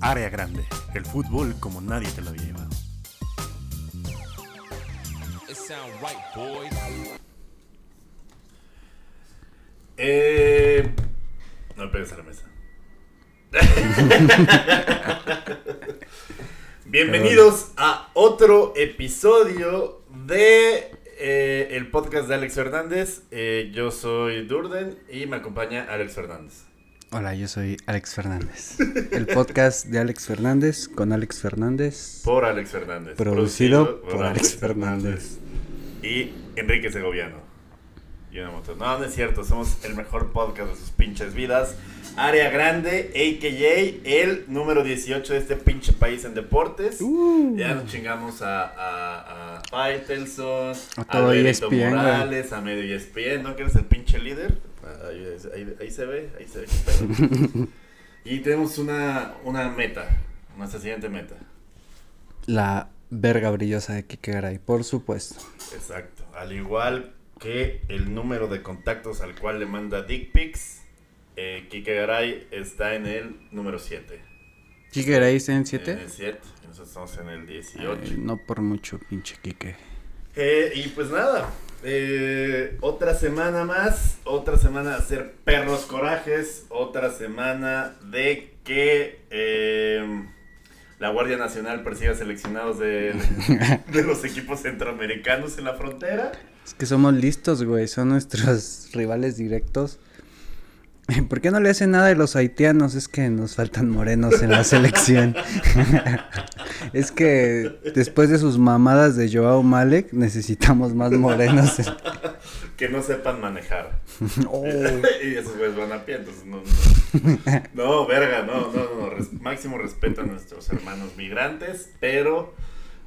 Área Grande, el fútbol como nadie te lo había llevado. Eh, no pegues a la mesa. Bienvenidos a otro episodio de eh, el podcast de Alex Fernández. Eh, yo soy Durden y me acompaña Alex Fernández. Hola, yo soy Alex Fernández. El podcast de Alex Fernández con Alex Fernández. Por Alex Fernández. Producido, por, Alex Fernández. Y Enrique Segoviano. Y una moto. No, no es cierto. Somos el mejor podcast de sus pinches vidas. Área Grande, a.k.a. el número 18 de este pinche país en deportes. Uh. Ya nos chingamos a, a, a Faitelson, A a, todo ESPN, Morales, a medio ESPN, ¿no? Que eres el pinche líder. Ahí, ahí- ahí se ve, ahí se ve. y tenemos una, una meta, nuestra siguiente meta. La verga brillosa de Kike Garay, por supuesto. Exacto. Al igual que el número de contactos al cual le manda Dick Pics, eh, Kike Garay está en el número 7. ¿Kike Garay está en En 7? el 7. Nosotros estamos en el 18. no por mucho, pinche Kike. Eh, y pues nada, eh, otra semana más, otra semana de hacer perros corajes, otra semana de que eh, la Guardia Nacional persiga seleccionados de, de los equipos centroamericanos en la frontera. Es que somos listos, güey. Son nuestros rivales directos. ¿Por qué no le hacen nada de los haitianos? Es que nos faltan morenos en la selección. es que después de sus mamadas de Joao Malek, necesitamos más morenos. Que no sepan manejar. Oh. y esos güeyes van a pie, entonces no. No, no verga, no, no, no. res- máximo respeto a nuestros hermanos migrantes, pero.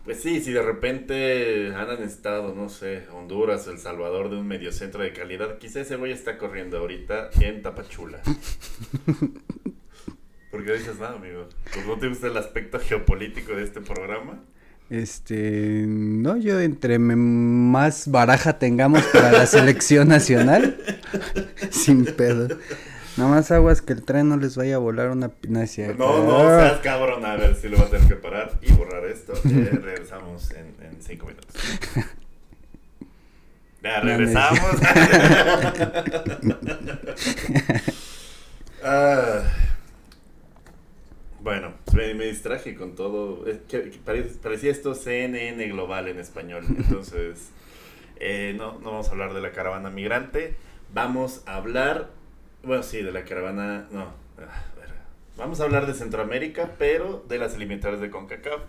Pues sí, si de repente han necesitado, no sé, Honduras El Salvador de un mediocentro de calidad, quizá ese güey está corriendo ahorita en Tapachula. ¿Por qué dices nada, amigo? ¿Pues no te gusta el aspecto geopolítico de este programa? Este, no, yo entre más baraja tengamos para la selección nacional, sin pedo. Nomás aguas que el tren no les vaya a volar una pinacia. No, no, seas cabrón. A ver si lo va a tener que parar y borrar esto. Eh, regresamos en, en cinco minutos. Ya, regresamos. Ah, bueno, me, me distraje con todo. Es que- que pare- parecía esto CNN Global en español. Entonces, eh, no, no vamos a hablar de la caravana migrante. Vamos a hablar, bueno, sí, de la caravana, no, ah, vamos a hablar de Centroamérica, pero de las eliminatorias de CONCACAF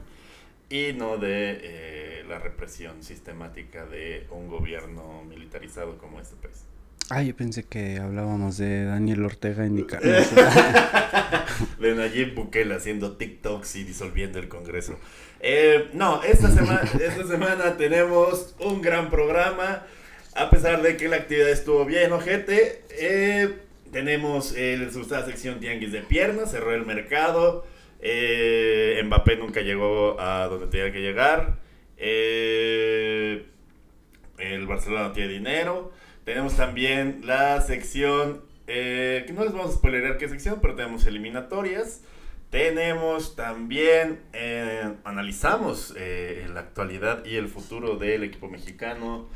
y no de eh, la represión sistemática de un gobierno militarizado como este país. Ah, yo pensé que hablábamos de Daniel Ortega en Nicaragua. de Nayib Bukele haciendo TikToks y disolviendo el Congreso. Eh, no, esta semana, esta semana tenemos un gran programa. A pesar de que la actividad estuvo bien, ojete. eh, tenemos el asustada sección Tianguis de Piernas, cerró el mercado. eh, Mbappé nunca llegó a donde tenía que llegar. eh, el Barcelona no tiene dinero. Tenemos también la sección, eh, no les vamos a spoilerar qué sección, pero tenemos eliminatorias. Tenemos también, eh, analizamos eh, la actualidad y el futuro del equipo mexicano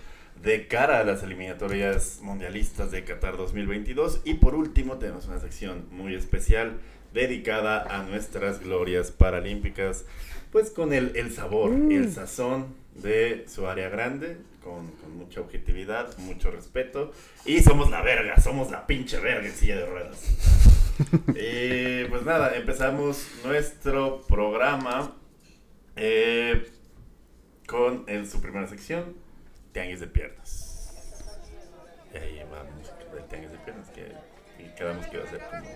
de cara a las eliminatorias mundialistas de Qatar 2022. Y por último tenemos una sección muy especial dedicada a nuestras glorias paralímpicas, pues con el, el sabor, el sazón de su área grande, con, con mucha objetividad, mucho respeto. Y somos la verga, somos la pinche verga en silla de ruedas. Eh, pues nada, empezamos nuestro programa eh, con su primera sección, Tianguis de Piernas. Y ahí vamos, el Tianguis de Piernas, que y quedamos que iba a ser como...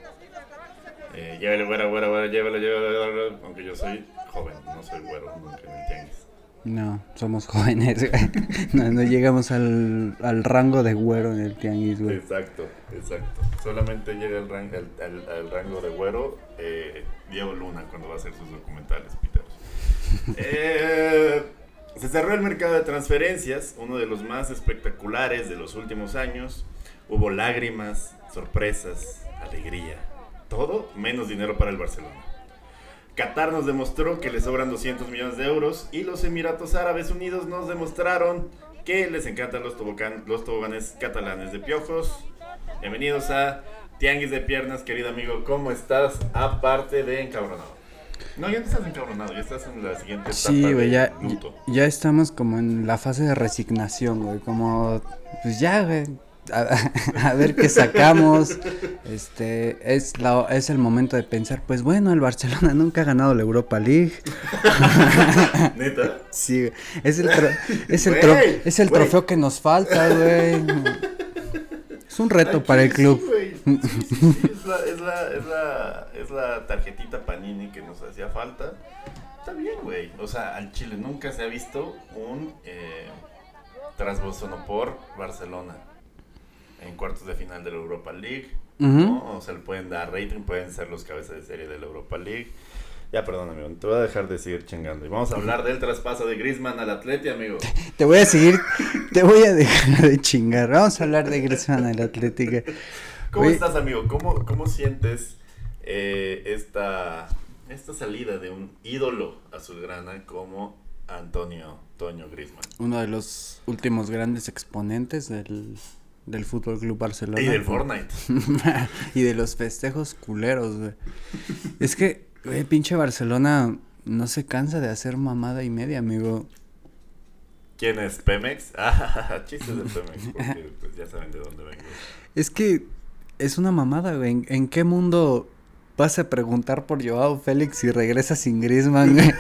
Eh, llévele, güera, güera, güera, llévele, llévele, llévele, aunque yo soy joven, no soy güero nunca en el Tianguis. No, somos jóvenes. No, no llegamos al, al rango de güero en el tianguis, güey. Exacto, exacto. Solamente llega el ran- al, al- al rango de güero eh, Diego Luna cuando va a hacer sus documentales, Peter. Eh, se cerró el mercado de transferencias, uno de los más espectaculares de los últimos años. Hubo lágrimas, sorpresas, alegría. Todo menos dinero para el Barcelona. Qatar nos demostró que le sobran 200 millones de euros y los Emiratos Árabes Unidos nos demostraron que les encantan los, los toboganes catalanes de piojos. Bienvenidos a Tianguis de Piernas, querido amigo. ¿Cómo estás? Aparte de encabronado. No, ya no estás encabronado, ya estás en la siguiente etapa Sí, güey, ya, ya estamos como en la fase de resignación, güey. Como, pues ya, güey. A, a ver qué sacamos. Este, es, la, es el momento de pensar, pues bueno, el Barcelona nunca ha ganado la Europa League. ¿Neta? Sí. Es el, tro- es el, tro- es el trofeo que nos falta, güey. Es un reto para el club. güey. Sí, sí, sí, es, la, es, la, es, la, es la tarjetita Panini que nos hacía falta. Está bien, güey. O sea, al Chile nunca se ha visto un eh, por Barcelona en cuartos de final de la Europa League. ¿no? O sea, le pueden dar rating, pueden ser los cabezas de serie de la Europa League. Ya, perdón, amigo, te voy a dejar de seguir chingando. Y vamos a hablar del traspaso de Griezmann al Atleti, amigo. Te voy a seguir, te voy a dejar de chingar. Vamos a hablar de Griezmann al Atlético. ¿Cómo estás, amigo? ¿Cómo, cómo sientes eh, esta, esta salida de un ídolo azulgrana como Antonio Toño Griezmann? Uno de los últimos grandes exponentes del, del Fútbol Club Barcelona. Y del Fortnite. y de los festejos culeros, güey. Es que, güey, pinche Barcelona no se cansa de hacer mamada y media, amigo. ¿Quién es Pemex? Ah, chistes de Pemex, porque pues, ya saben de dónde vengo. Es que es una mamada, güey. ¿En, en qué mundo vas a preguntar por Joao Félix y regresas sin Griezmann, güey?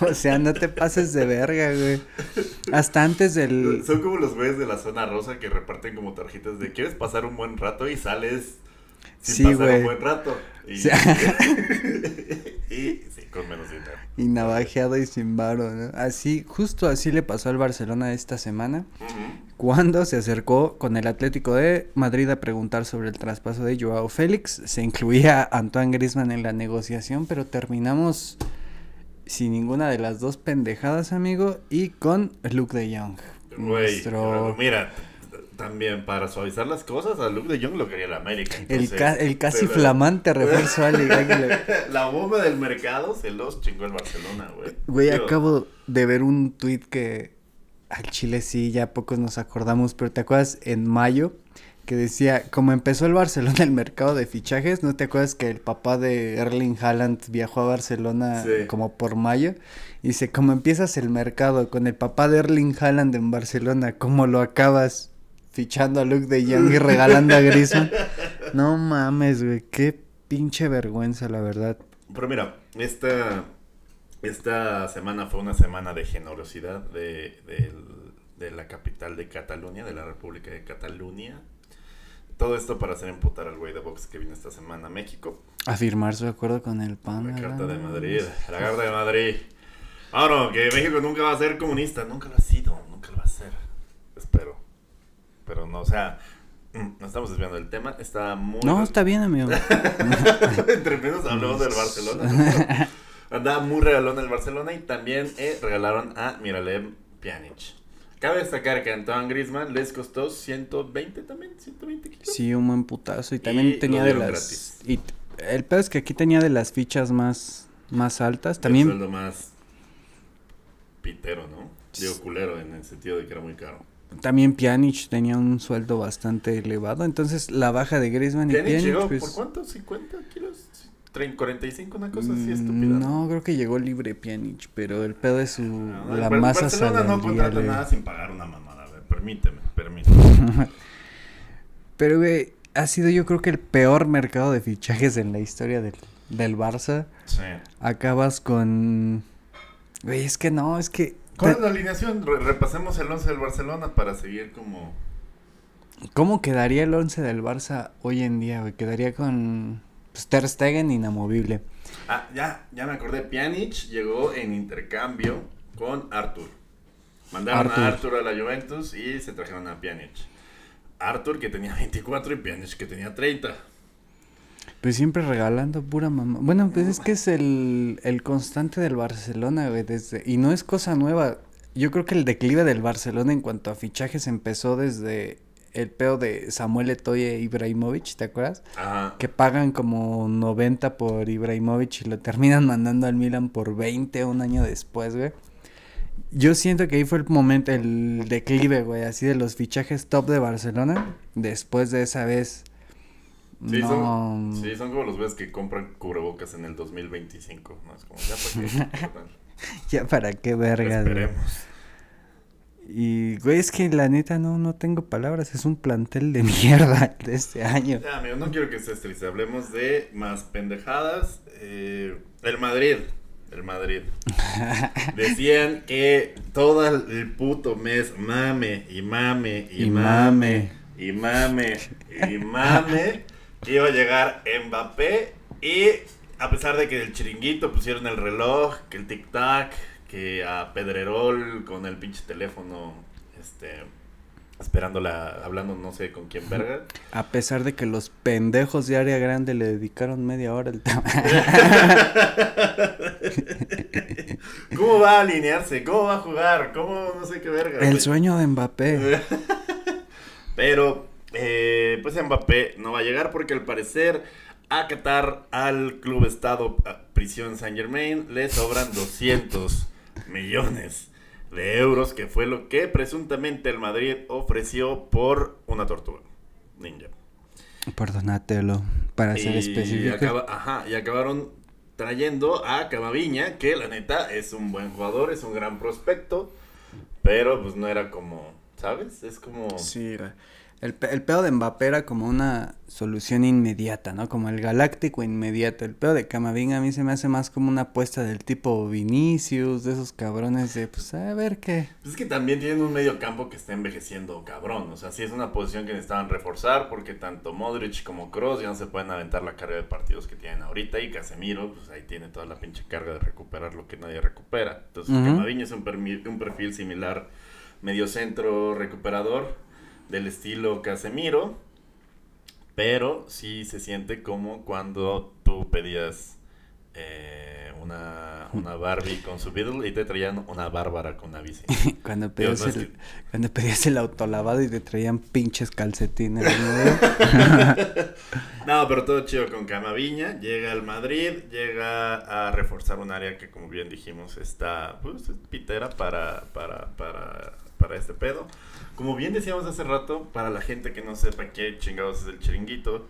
o sea, no te pases de verga, güey. Hasta antes del... Son como los güeyes de la zona rosa que reparten como tarjetas de ¿quieres pasar un buen rato? Y sales sin Sí, pasar güey. un buen rato. Y, Sí. y sí, con menos dinero. Y navajeado y sin varo, ¿no? Así, justo así le pasó al Barcelona esta semana. Ujú. Cuando se acercó con el Atlético de Madrid a preguntar sobre el traspaso de Joao Félix, se incluía a Antoine Griezmann en la negociación, pero terminamos sin ninguna de las dos pendejadas, amigo, y con Luke de Jong. Güey, nuestro- mira, también para suavizar las cosas, a Luke de Jong lo quería el América. el, entonces, ca- el casi flamante refuerzo a La bomba del mercado se los chingó el Barcelona, güey. Güey, acabo de ver un tuit que al Chile sí, ya pocos nos acordamos, pero ¿te acuerdas en mayo? Que decía, como empezó el Barcelona el mercado de fichajes, ¿no te acuerdas que el papá de Erling Haaland viajó a Barcelona Sí. como por mayo? Y dice, como empiezas el mercado con el papá de Erling Haaland en Barcelona, ¿cómo lo acabas fichando a Luke de Jong y regalando a Griezmann? No mames, güey, qué pinche vergüenza, la verdad. Pero mira, esta, esta semana fue una semana de generosidad de, del- de la capital de Cataluña, de la República de Cataluña. Todo esto para hacer emputar al güey de box que vino esta semana a México. A firmar su acuerdo con el PAN. La Carta de. Madrid, la Carta de Madrid. Ah, no, que México nunca va a ser comunista, nunca lo ha sido, nunca lo va a ser. Espero. Pero no, o sea, mm, nos estamos desviando del tema, está muy... No, está bien, amigo. Entre menos hablamos del Barcelona. Andaba muy regalón el Barcelona y también eh, regalaron a Miralem Pjanic. Cabe destacar que a Antoine Griezmann les costó 120 también, 120 kilos. Sí, un buen putazo. Y también Y tenía de las. gratis. Y el pedo es que aquí tenía de las fichas más, más altas. El También. sueldo más pitero, ¿no? Digo culero en el sentido de que era muy caro. También Pjanic tenía un sueldo bastante elevado. Entonces la baja de Griezmann y Pjanic Pjanic. llegó pues, por cuánto? ¿50 kilos? ¿Trein- 45, una cosa así mm, estúpida. No, creo que llegó libre Pjanic, pero el pedo es su. No, la masa Barcelona no contrata salarial, nada sin pagar una mamada. A ver, permíteme, permíteme. Pero, güey, ha sido yo creo que el peor mercado de fichajes en la historia del, del Barça. Sí. Acabas con. Güey, es que no, es que. ¿Cuál es la alineación? Re- repasemos el 11 del Barcelona para seguir como... ¿Cómo quedaría el 11 del Barça hoy en día, güey? Quedaría con pues, Ter Stegen inamovible. Ah, ya, ya me acordé. Pjanic llegó en intercambio con Arthur. Mandaron Arthur. a Arthur a la Juventus y se trajeron a Pjanic. Arthur que tenía 24 y Pjanic que tenía 30. Pues siempre regalando pura mamá. Bueno, pues es que es el, el constante del Barcelona, güey. Desde... Y no es cosa nueva. Yo creo que el declive del Barcelona en cuanto a fichajes empezó desde el pedo de Samuel Eto'o e Ibrahimovic, ¿te acuerdas? Ajá. Que pagan como 90 por Ibrahimovic y lo terminan mandando al Milan por 20 un año después, güey. Yo siento que ahí fue el momento, el declive, güey, así de los fichajes top de Barcelona. Después de esa vez. Sí, no. son, sí, son como los ves que compran cubrebocas en el 2025. ¿no? Es como, ya para qué. Ya para qué vergas, güey. Y, güey, es que la neta no, no tengo palabras. Es un plantel de mierda de este año. Ya, amigo, no quiero que estés triste. Hablemos de más pendejadas. Eh, el Madrid. El Madrid. Decían que todo el puto mes mame y mame y, Y mame, mame. y mame y mame iba a llegar Mbappé y a pesar de que el chiringuito pusieron el reloj, que el tic tac, que a Pedrerol con el pinche teléfono, este, esperándola, hablando no sé con quién verga. A pesar de que los pendejos de área grande le dedicaron media hora al tema. ¿Cómo va a alinearse? ¿Cómo va a jugar? ¿Cómo no sé qué verga? El güey? sueño de Mbappé. Pero, eh, pues Mbappé no va a llegar porque al parecer a Qatar, al Club Estado a Prisión Saint Germain, le sobran 200 millones de euros, que fue lo que presuntamente el Madrid ofreció por una tortuga ninja. Por Donatello, para ser específico. acaba- ajá, y acabaron trayendo a Camaviña, que la neta es un buen jugador, es un gran prospecto, pero pues no era como, ¿sabes? Es como... Sí, güey. El, el pedo de Mbappé era como una solución inmediata, ¿no? Como el galáctico inmediato. El pedo de Camavinga a mí se me hace más como una apuesta del tipo Vinicius, de esos cabrones de, pues, a ver qué. Pues es que también tienen un medio campo que está envejeciendo cabrón. O sea, sí es una posición que necesitaban reforzar porque tanto Modric como Kroos ya no se pueden aventar la carga de partidos que tienen ahorita. Y Casemiro, pues ahí tiene toda la pinche carga de recuperar lo que nadie recupera. Entonces, Ujú. Camavinga es un, un perfil similar, medio centro recuperador, del estilo Casemiro. Pero sí se siente como cuando tú pedías eh, una, una Barbie con su Beatle y te traían una Bárbara con una bici. Cuando pedías, no, el, que- cuando pedías el autolavado y te traían pinches calcetines, ¿no? Pero todo chido con Camaviña. Llega al Madrid, llega a reforzar un área que, como bien dijimos, está pues, es pitera para, para, para, para este pedo. Como bien decíamos hace rato, para la gente que no sepa qué chingados es el chiringuito,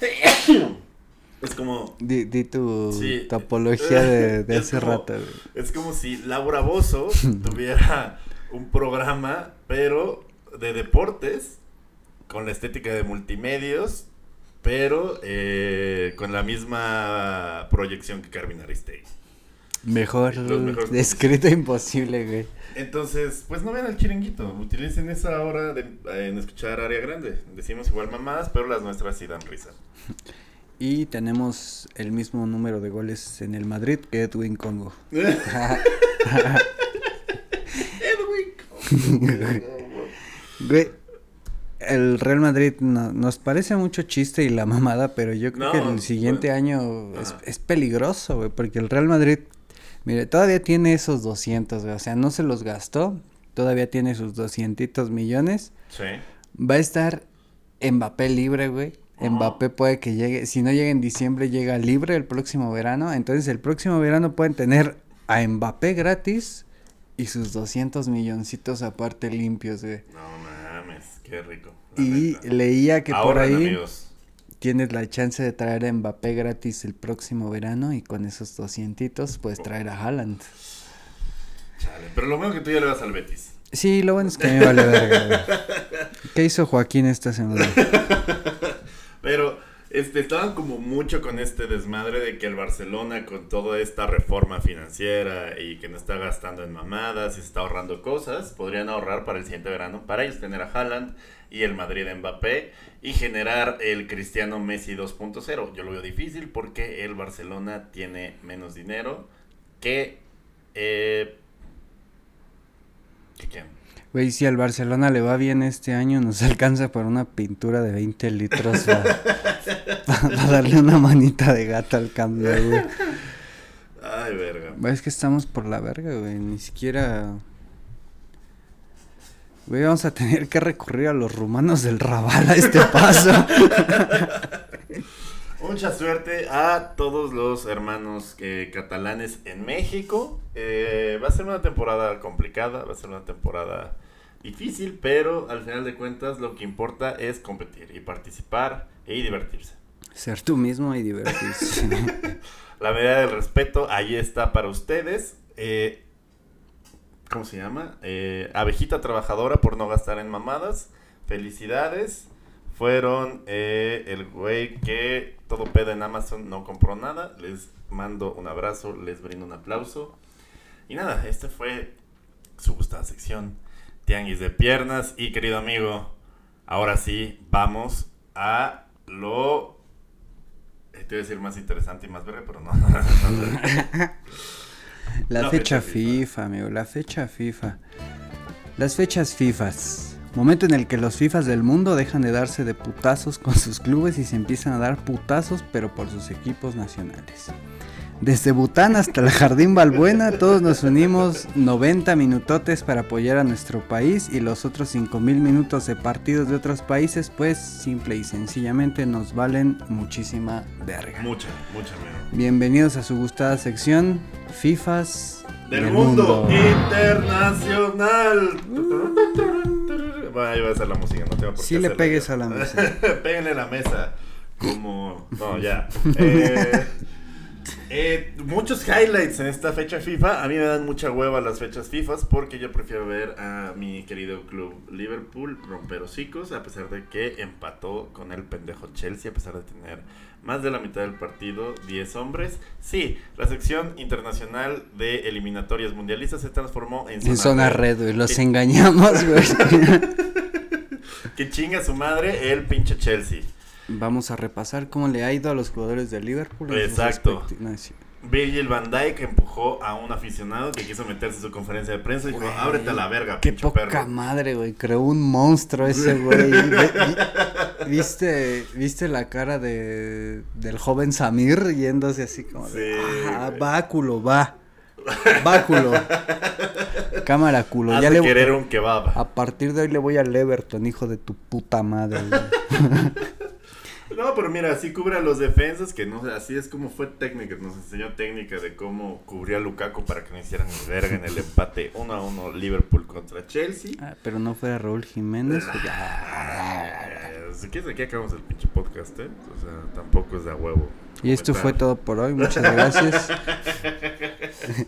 es como Di, di tu Sí. topología de, hace como- rato, güey. Es como si Laura Bozo tuviera un programa, pero de deportes, con la estética de multimedios, pero eh, con la misma proyección que Carmen Aristegui. Mejor descrito imposible, güey. Entonces, pues no vean el chiringuito, utilicen esa hora de, en escuchar área grande. Decimos igual mamadas, pero las nuestras sí dan risa. Y tenemos el mismo número de goles en el Madrid que Edwin Congo. Güey, el Real Madrid no- nos parece mucho chiste y la mamada, pero yo creo que No, el siguiente bueno. año es peligroso, güey, porque el Real Madrid, mire, todavía tiene esos 200, güey, o sea, no se los gastó, todavía tiene sus 200 millones. Sí. Va a estar Mbappé libre, güey. Mbappé puede que llegue, si no llega en diciembre, llega libre el próximo verano. Entonces el próximo verano pueden tener a Mbappé gratis y sus 200 milloncitos aparte limpios, güey. No mames, qué rico. Y neta. leía que por ahí amigos. Tienes la chance de traer a Mbappé gratis el próximo verano y con esos 200 puedes traer a Haaland. Chale, Pero lo bueno que tú ya le vas al Betis. Sí, lo bueno es que me vale verga. ¿Qué hizo Joaquín esta semana? Pero este, estaban como mucho con este desmadre de que el Barcelona con toda esta reforma financiera y que no está gastando en mamadas y está ahorrando cosas, podrían ahorrar para el siguiente verano para ellos tener a Haaland y el Madrid Mbappé y generar el Cristiano Messi 2.0. Yo lo veo difícil porque el Barcelona tiene menos dinero que... Eh, que quién. Güey, si al Barcelona le va bien este año, nos alcanza para una pintura de 20 litros para, darle una manita de gata al cambio, güey. Ay, verga. Güey, Es que estamos por la verga, güey. Ni siquiera. Güey, vamos a tener que recurrir a los rumanos del Raval a este paso. Mucha suerte a todos los hermanos eh, catalanes en México. Eh, va a ser una temporada complicada, va a ser una temporada difícil, pero al final de cuentas lo que importa es competir y participar y divertirse. Ser tú mismo y divertirse. La medida del respeto ahí está para ustedes. Eh, ¿Cómo se llama? Eh, abejita trabajadora por no gastar en mamadas. Felicidades. Fueron eh, el güey que todo pedo en Amazon no compró nada. Les mando un abrazo, les brindo un aplauso. Y nada, esta fue su gustada sección. Tianguis de piernas. Y querido amigo, ahora sí, vamos a lo... eh, Te iba a decir más interesante y más breve, pero no. La fecha FIFA. FIFA, amigo, la fecha FIFA. Las fechas FIFAs. Momento en el que los FIFAs del mundo dejan de darse de putazos con sus clubes y se empiezan a dar putazos, pero por sus equipos nacionales. Desde Bután hasta el Jardín Balbuena, todos nos unimos 90 minutotes para apoyar a nuestro país y los otros 5000 minutos de partidos de otros países, pues simple y sencillamente nos valen muchísima verga. mucha, mucha, amigo. Bienvenidos a su gustada sección FIFAs Del mundo internacional. Bueno, ahí va a ser la música, no tengo por qué Si le pegues yo. a la mesa. Péguenle a la mesa. Como. No, ya. Eh, eh, muchos highlights en esta fecha FIFA. A mí me dan mucha hueva las fechas FIFA porque yo prefiero ver a mi querido club Liverpool romper hocicos, a pesar de que empató con el pendejo Chelsea, a pesar de tener más de la mitad del partido, 10 hombres. Sí, la sección internacional de eliminatorias mundialistas se transformó en En zona red, güey. Los Que- engañamos, güey. Que chinga su madre el pinche Chelsea. Vamos a repasar cómo le ha ido a los jugadores de Liverpool. Exacto. Virgil van Dijk empujó a un aficionado que quiso meterse en su conferencia de prensa y dijo, ábrete a la verga, Qué pinche poca perro. madre, güey. Creó un monstruo ese güey. ¿Viste, ¿Viste la cara de, del joven Samir yéndose así como de, Sí, ah, güey. báculo, va. Cámara culo. Has Ya de le, querer un kebab. a partir de hoy le voy al Everton, hijo de tu puta madre. güey. No, pero mira, así cubre a los defensas, que no sé, así es como fue técnica, nos enseñó técnica de cómo cubría a Lukaku para que no hicieran ni verga en el empate 1 a 1 Liverpool contra Chelsea. Ah, pero no fuera Raúl Jiménez. pues. Eh, Si quieres, aquí acabamos el pinche podcast, ¿eh? O sea, tampoco es de a huevo. Y esto fue todo por hoy. Muchas gracias.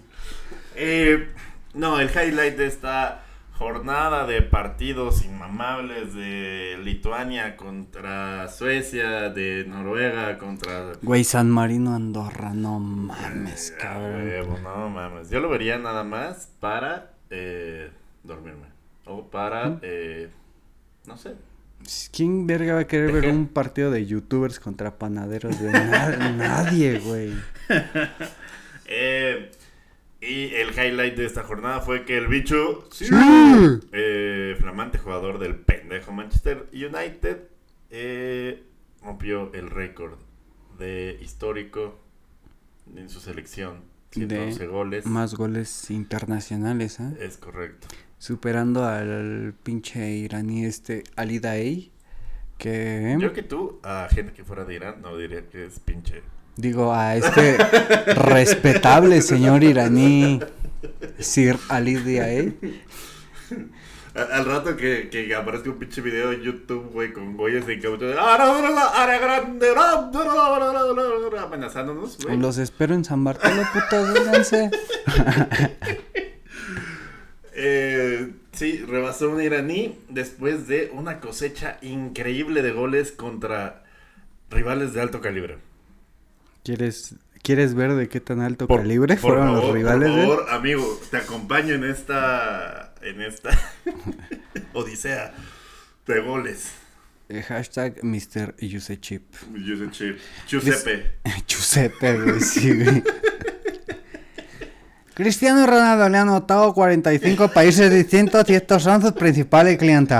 Eh, no, el highlight de esta jornada de partidos inmamables de Lituania contra Suecia, de Noruega contra... Güey, San Marino, Andorra. No mames, Eh, cabrón. huevo, no mames. Yo lo vería nada más para eh, dormirme. O para, eh, no sé. ¿Quién verga va a querer ver un partido de youtubers contra panaderos? De na- nadie, güey. Eh, y el highlight de esta jornada fue que el bicho, sí, eh, flamante jugador del pendejo Manchester United, eh, rompió el récord de histórico en su selección. 111 goles. Más goles internacionales, ¿eh? Es correcto. Superando al pinche iraní este Ali Daei. Que. Yo que tú, a gente que fuera de Irán, no diría que es pinche. Digo, a este respetable señor iraní Sir Ali. A- Al rato que, que aparezca un pinche video en YouTube, güey, con güeyes en que amenazándonos, güey. Los espero en San Bartolo, putos, vénganse. Eh, sí, rebasó un iraní después de una cosecha increíble de goles contra rivales de alto calibre. ¿Quieres, ¿Quieres ver de qué tan alto Por- calibre por fueron favor, los rivales? Por eh? favor, amigo, te acompaño en esta en esta odisea de goles. Eh, hashtag Mr. Chip. Giuseppe. Giuseppe. Giuseppe, güey, sí, güey. Cristiano Ronaldo le ha anotado 45 países distintos y estos son sus principales clientes.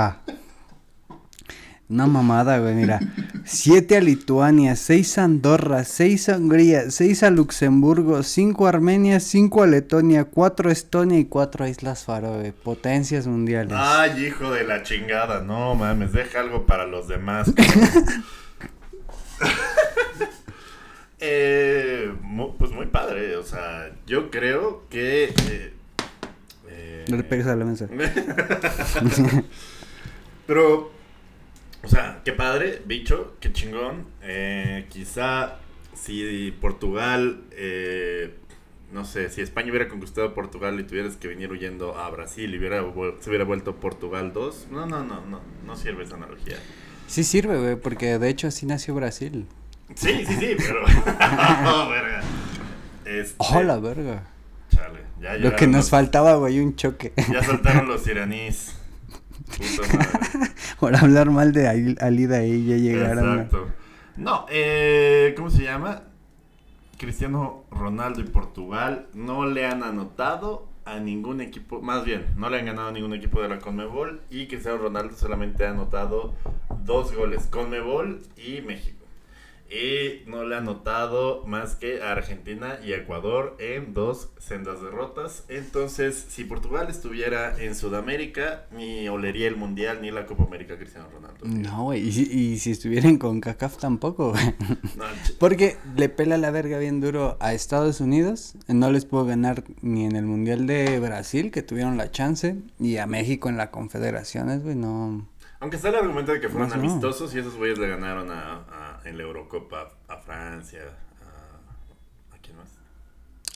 Una mamada, güey, mira. 7 a Lituania, 6 a Andorra, 6 a Hungría, 6 a Luxemburgo, 5 a Armenia, 5 a Letonia, 4 a Estonia y 4 a Islas Faroe. Potencias mundiales. Ay, hijo de la chingada. No mames, deja algo para los demás. eh, pues muy padre. O sea, yo creo que. eh, eh, No le pegues a la mesa. Pero, o sea, qué padre, bicho, qué chingón. Eh, quizá si Portugal, eh, no sé, si España hubiera conquistado Portugal y tuvieras que venir huyendo a Brasil y hubiera, se hubiera vuelto Portugal 2, no, no, no, no, no sirve esa analogía. Sí sirve, güey, porque de hecho así nació Brasil. Sí, sí, sí, pero... oh, verga. Este, ¡Oh, la verga! chale, ya Lo que nos faltaba, güey, un choque. Ya saltaron los iraníes. Puta madre. Por hablar mal de Ali Ali Daei ya llegaron. Exacto. No, eh, ¿cómo se llama? Cristiano Ronaldo y Portugal no le han anotado a ningún equipo, más bien, no le han ganado a ningún equipo de la Conmebol y Cristiano Ronaldo solamente ha anotado dos goles, Conmebol y México. Y no le ha anotado más que a Argentina y Ecuador en dos sendas derrotas. Entonces, si Portugal estuviera en Sudamérica, ni olería el Mundial ni la Copa América Cristiano Ronaldo. No, güey, y, si- y si estuvieran con CACAF tampoco, güey. No, ch- Porque le pela la verga bien duro a Estados Unidos. No les puedo ganar ni en el Mundial de Brasil, que tuvieron la chance. Y a México en la Confederaciones, güey, no. Aunque está el argumento de que fueron no. amistosos y esos güeyes le ganaron a, a- en la Eurocopa a Francia, a... ¿A quién más?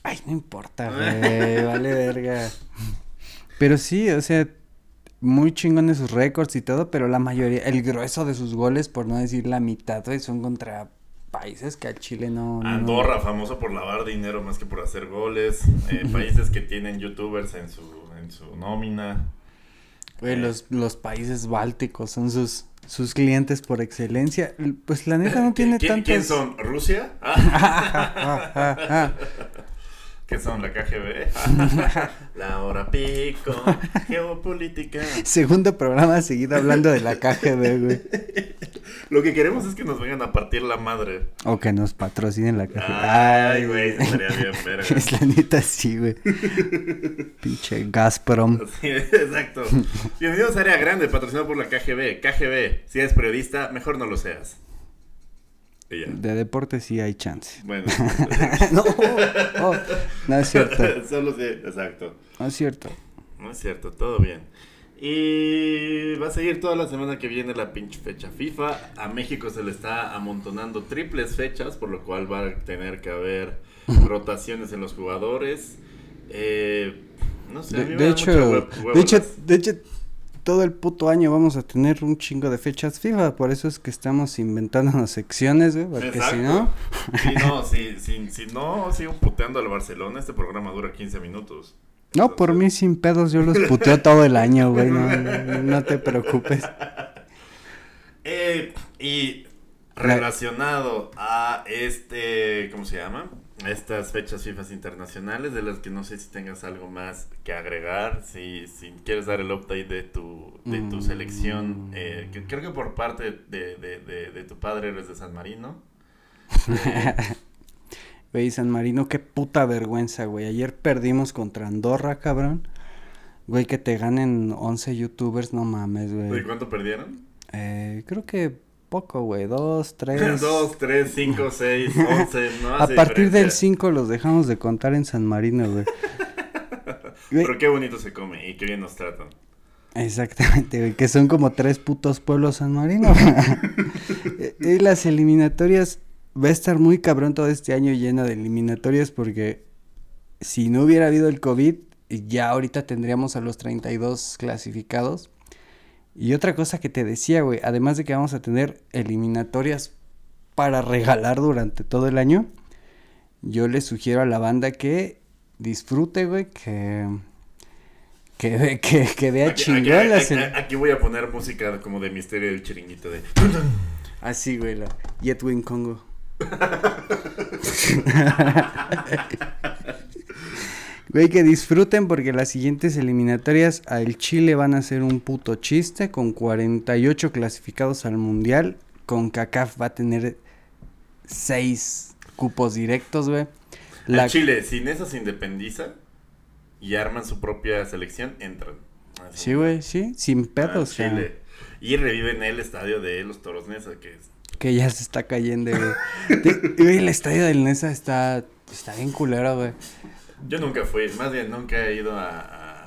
Ay, no importa, güey. vale verga. Pero sí, o sea, muy chingones sus récords y todo, pero la mayoría, el grueso de sus goles, por no decir la mitad, güey, son contra países que al Chile no. no- Andorra, famoso por lavar dinero más que por hacer goles. Eh, países que tienen youtubers en su, en su nómina. Güey, los, los países bálticos son sus, sus clientes por excelencia. Pues la neta no tiene ¿Quién, tantos... quién son? ¿Rusia? Ah, ¿Qué son? ¿La KGB? la hora pico. Geopolítica. Segundo programa seguido hablando de la KGB, güey. Lo que queremos es que nos vengan a partir la madre. O que nos patrocinen la KGB. Ay, güey, estaría bien, verga. Es la neta sí, güey. Pinche Gazprom. Sí, exacto. Bienvenidos a Área Grande, patrocinado por la KGB. KGB, si eres periodista, mejor no lo seas. Y ya. De deporte sí hay chance. Bueno, no, oh, no es cierto. solo sí, exacto. No es cierto. No es cierto, todo bien. Y va a seguir toda la semana que viene la pinche fecha FIFA. A México se le está amontonando triples fechas, por lo cual va a tener que haber rotaciones en los jugadores. Eh, no sé, a De, de hecho, de hecho, de hecho, todo el puto año vamos a tener un chingo de fechas FIFA. Por eso es que estamos inventándonos secciones, güey. Porque si no, Sí, no, si, si, si no sigo puteando al Barcelona, este programa dura 15 minutos. no, por mí sin pedos, yo los puteo todo el año, güey. No, no, no te preocupes. Eh, y relacionado a este, ¿cómo se llama? Estas fechas FIFA internacionales, de las que no sé si tengas algo más que agregar, si, si quieres dar el update de tu, de tu Mm. selección, eh, que creo que por parte de, de, de, de tu padre eres de San Marino. Eh, Güey, San Marino, qué puta vergüenza, güey. Ayer perdimos contra Andorra, cabrón. Güey, que te ganen 11 youtubers, no mames, ¿De güey. cuánto perdieron? Eh, creo que poco, güey. Dos, tres. 2, 3, 5, 6, 11, no A partir del. 5 los dejamos de contar en San Marino. Güey, Pero qué bonito se come y qué bien nos tratan. Exactamente, güey, que son como tres putos pueblos San Marino. y las eliminatorias, va a estar muy cabrón todo este año lleno de eliminatorias porque si no hubiera habido el COVID, ya ahorita tendríamos a los 32 clasificados. Y otra cosa que te decía, güey, además de que vamos a tener eliminatorias para regalar durante todo el año, yo le sugiero a la banda que disfrute, güey, que... Que, que, que vea Aquí, chingón aquí- aquí- aquí voy a poner música como de misterio del chiringuito de... Así, güey, la Yetwin Congo. Güey, que disfruten porque las siguientes eliminatorias al Chile van a ser un puto chiste con 48 clasificados al Mundial con CACAF va a tener seis cupos directos, güey. El La- Chile, sin eso se independiza y arman su propia selección, entran. Así. Sí, güey, sí, sin Ah, pedos, güey. Chile. Y reviven el estadio de los Toros Nesa, que es... Que ya se está cayendo, Güey, el estadio del Nesa está, está bien culero, güey. Yo nunca fui, más bien nunca he ido a...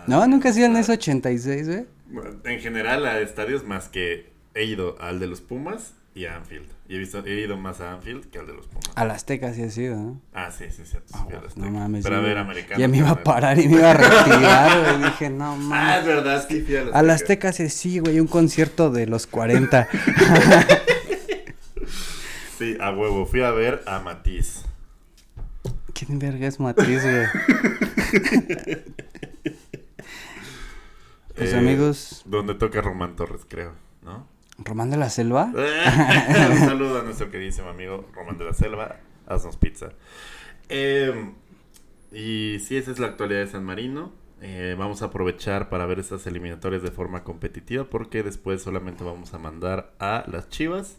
a- No, nunca has ido al Nesa 86, güey. En general a estadios más que he ido al de los Pumas y a Anfield. Y he, visto, he ido más a Anfield que al de los Pumas. Al Azteca sí ha sido, ¿no? Ah, sí, sí, sí. Ah, Azteca. no mames. Pero a ver, americano. Ya me iba a parar y me iba a retirar, güey. Dije, no Ah, es mames. verdad, es que fui al Al Azteca sí, sí, güey, un concierto de los 40. Sí, a huevo. Fui a ver a Matiz. ¿Quién verga es Matiz, güey? Pues Eh, amigos, Donde toca Román Torres, creo, ¿no? Román de la Selva. Un saludo a nuestro queridísimo amigo Román de la Selva. Haznos pizza. Eh, y sí, esa es la actualidad de San Marino. Eh, vamos a aprovechar para ver estas eliminatorias de forma competitiva porque después solamente vamos a mandar a las Chivas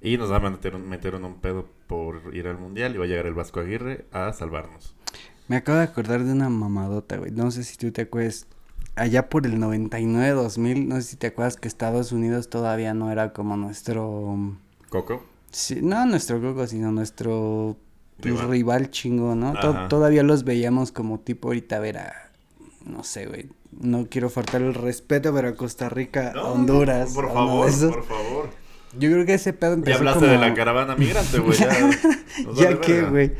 y nos va a meter, meter en un pedo por ir al Mundial y va a llegar el Vasco Aguirre a salvarnos. Me acabo de acordar de una mamadota, güey. No sé si tú te acuerdas. Allá por el 99, 2000, no sé si te acuerdas que Estados Unidos todavía no era como nuestro... Coco. Sí, no nuestro Gogo, sino nuestro pues, Rival. rival, chingo, ¿no? To- todavía los veíamos como tipo ahorita ver a... No sé, güey. No quiero faltar el respeto, pero a Costa Rica, No, Honduras. Por favor, por favor. Yo creo que ese pedo Ya empezó hablaste como... de la caravana migrante, güey. Ya, Ya que, güey.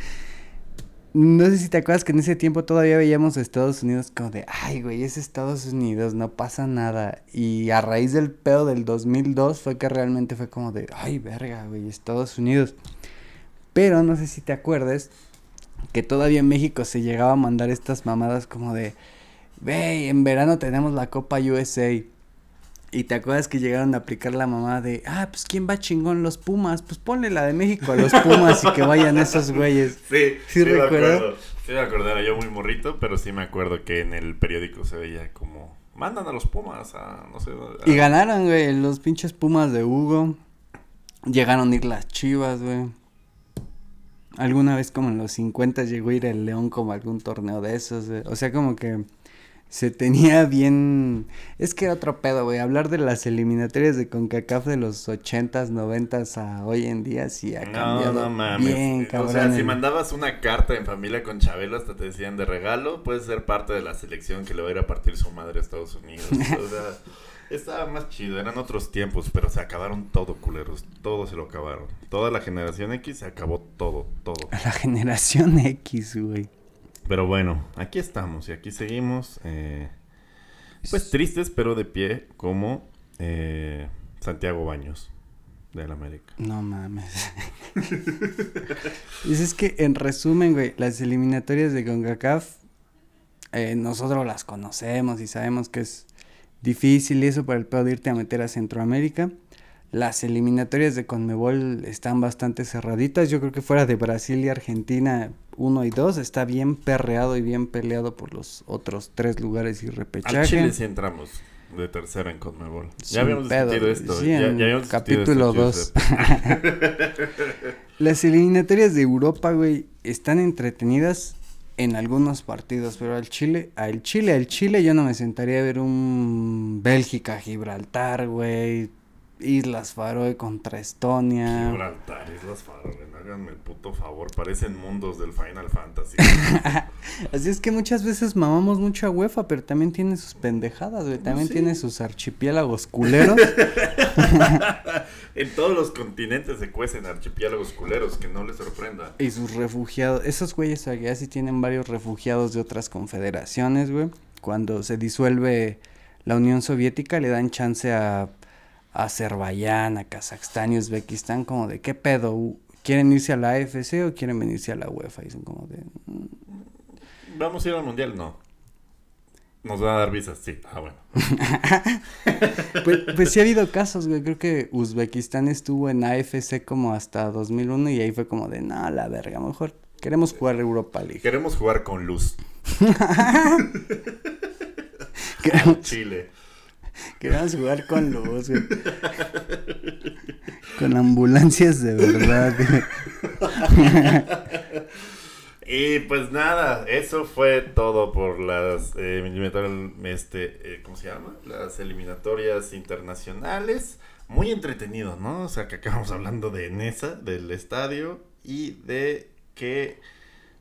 No sé si te acuerdas que en ese tiempo todavía veíamos a Estados Unidos como de, ay, güey, es Estados Unidos, no pasa nada. Y a raíz del pedo del 2002 fue que realmente fue como de, ay, verga, güey, Estados Unidos. Pero no sé si te acuerdas que todavía en México se llegaba a mandar estas mamadas como de, ve, en verano tenemos la Copa USA. Y te acuerdas que llegaron a aplicar la mamá de, ah, pues quién va chingón los Pumas, pues ponle la de México a los Pumas y que vayan esos güeyes. Sí, ¿Sí sí, acuerdo. Sí me acuerdo, era yo muy morrito, pero sí me acuerdo que en el periódico se veía como, mandan a los Pumas a, no sé. a- Y ganaron, güey, los pinches Pumas de Hugo. Llegaron a ir las Chivas, güey. Alguna vez como en los 50 llegó a ir el León como a algún torneo de esos, güey. O sea, como que se tenía bien... Es que era otro pedo, güey. Hablar de las eliminatorias de CONCACAF de los 80s, 90s a hoy en día sí ha No, cambiado no mames. bien, o cabrón. sea, si mandabas una carta en familia con Chabelo, hasta te decían de regalo, puedes ser parte de la selección que le va a ir a partir su madre a Estados Unidos. o sea, estaba más chido, eran otros tiempos, pero se acabaron todo, culeros. Todo se lo acabaron. Toda la generación X se acabó todo, todo. La generación X, güey. Pero bueno, aquí estamos y aquí seguimos. eh, pues tristes, pero de pie, como eh, Santiago Baños del América. No mames. Dices que en resumen, güey, las eliminatorias de CONCACAF, eh, nosotros las conocemos y sabemos que es difícil y eso para el pedo de irte a meter a Centroamérica. Las eliminatorias de Conmebol están bastante cerraditas. Yo creo que fuera de Brasil y Argentina 1 y 2 está bien perreado y bien peleado por los otros tres lugares y repechaje. Al Chile sí entramos de tercera en Conmebol. Sin Ya habíamos pedo, discutido esto. Sí, ya, en ya habíamos discutido capítulo esto, dos. Giuseppe. Las eliminatorias de Europa, güey, están entretenidas en algunos partidos, pero al Chile, al Chile, al Chile yo no me sentaría a ver un Bélgica, Gibraltar, güey, Islas Faroe contra Estonia. Gibraltar, Islas Faroe, háganme el puto favor. Parecen mundos del Final Fantasy. Así es que muchas veces mamamos mucho a UEFA, pero también tiene sus pendejadas, güey, también Sí. tiene sus archipiélagos culeros. en todos los continentes se cuecen archipiélagos culeros, que no les sorprenda. Y sus refugiados, esos güeyes allá sí tienen varios refugiados de otras confederaciones, güey. Cuando se disuelve la Unión Soviética le dan chance a, a Azerbaiyán, a Kazajstán y Uzbekistán como de qué pedo, ¿quieren irse a la AFC o quieren venirse a la UEFA? Y son como de... "Mm". ¿Vamos a ir al mundial? No. ¿Nos va a dar visas? Sí. Ah, bueno. Pues, pues sí ha habido casos, güey. Creo que Uzbekistán estuvo en AFC como hasta 2001 y ahí fue como de, no, la verga, mejor queremos jugar Europa League. Queremos jugar con luz. Queremos- Chile. Queríamos jugar con luz, güey. Con ambulancias de verdad. Y pues nada, eso fue todo por las eh, este, eh, ¿cómo se llama? Las eliminatorias internacionales. Muy entretenido, ¿no? O sea, que acabamos hablando de Nesa, del estadio y de que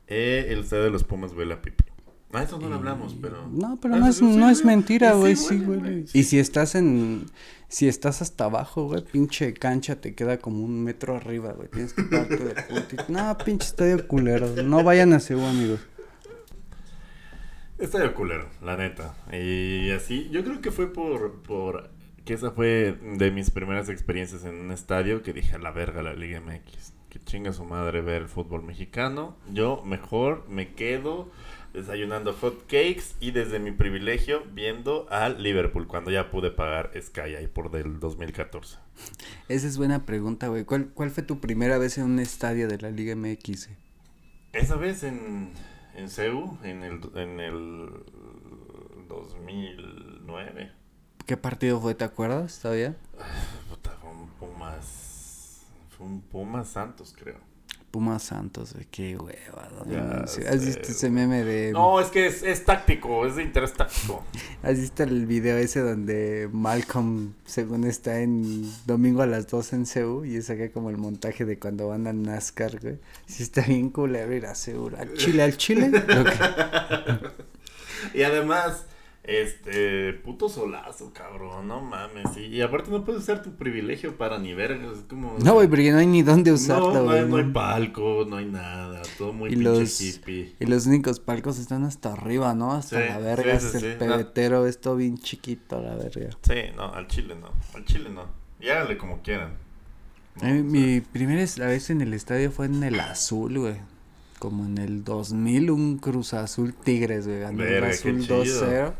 eh, el estadio de los Pumas huele a pipi. A eso no lo hablamos, pero... No, pero Ah, no es, no es mentira, güey. sí, güey. Y si estás en. Si estás hasta abajo, güey, pinche cancha te queda como un metro arriba, güey. Tienes que pararte de puntito. No, pinche estadio culero. No vayan a Cebu, amigos. Estadio culero, la neta. Y así, yo creo que fue por, por que esa fue de mis primeras experiencias en un estadio que dije a la verga la Liga MX. Que chinga su madre ver el fútbol mexicano. Yo mejor me quedo desayunando hot cakes y desde mi privilegio viendo al Liverpool cuando ya pude pagar Sky ahí por del 2014. Esa es buena pregunta, güey. ¿Cuál, ¿Cuál fue tu primera vez en un estadio de la Liga MX? Esa vez en, en CEU, en el, en el 2009. ¿Qué partido fue, te acuerdas todavía? Puta, fue un Pumas. Fue un Pumas Santos, creo. Pumas Santos, güey. Qué hueva. ¿Has visto ese meme de... No, es que es, es táctico, es de interés táctico. ¿Has visto el video ese donde Malcolm, según está en domingo a las 2 en Seúl y es acá como el montaje de cuando van a NASCAR, güey? Sí está bien culero ir a Seúl. ¿Al Chile, al Chile? Y además, este, puto solazo, cabrón, no mames. Y, y aparte no puedes usar tu privilegio para ni vergas, es como... No, güey, porque no hay ni dónde No, usarlo, no, güey. hay, no hay ¿no? palco, no hay nada, todo muy Y pinche los- hippie. Y los únicos palcos están hasta arriba, ¿no? Hasta Sí, la verga, sí, sí, el no. pebetero, es todo bien chiquito, la verga. Sí, no, al chile no, al chile no. Y háganle como quieran. No, mi primera vez en el estadio fue en el azul, güey. Como en el 2000, un Cruz Azul Tigres, güey. Ganó azul chido. 2-0.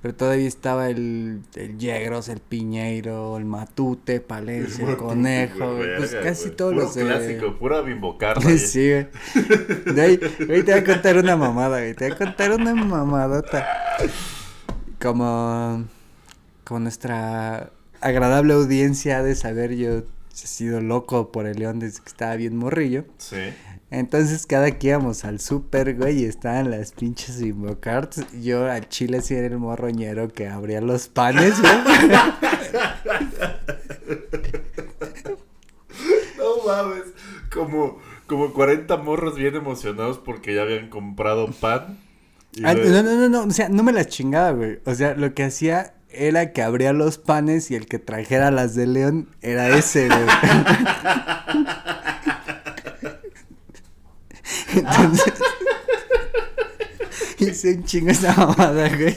Pero todavía estaba el, el Yegros, el Piñeiro, el Matute, Palencia, el, Conejo, güey. Pues verga, casi güey. todos Puro los clásico, pura bimbocarda. sí, güey. De ahí, güey, te voy a contar una mamada, güey. Te voy a contar una mamadota. Como, como nuestra agradable audiencia ha de saber, yo he sido loco por el león desde que estaba bien morrillo. Sí. Entonces, cada que íbamos al super, güey, y estaban las pinches invocards, yo al chile sí era el morroñero que abría los panes, güey. No mames, como, como 40 morros bien emocionados porque ya habían comprado pan. Ah, no, no, no, no, o sea, no me las chingaba, güey. O sea, lo que hacía era que abría los panes y el que trajera las de León era ese, güey. Entonces, hice un chingo esa mamada, güey,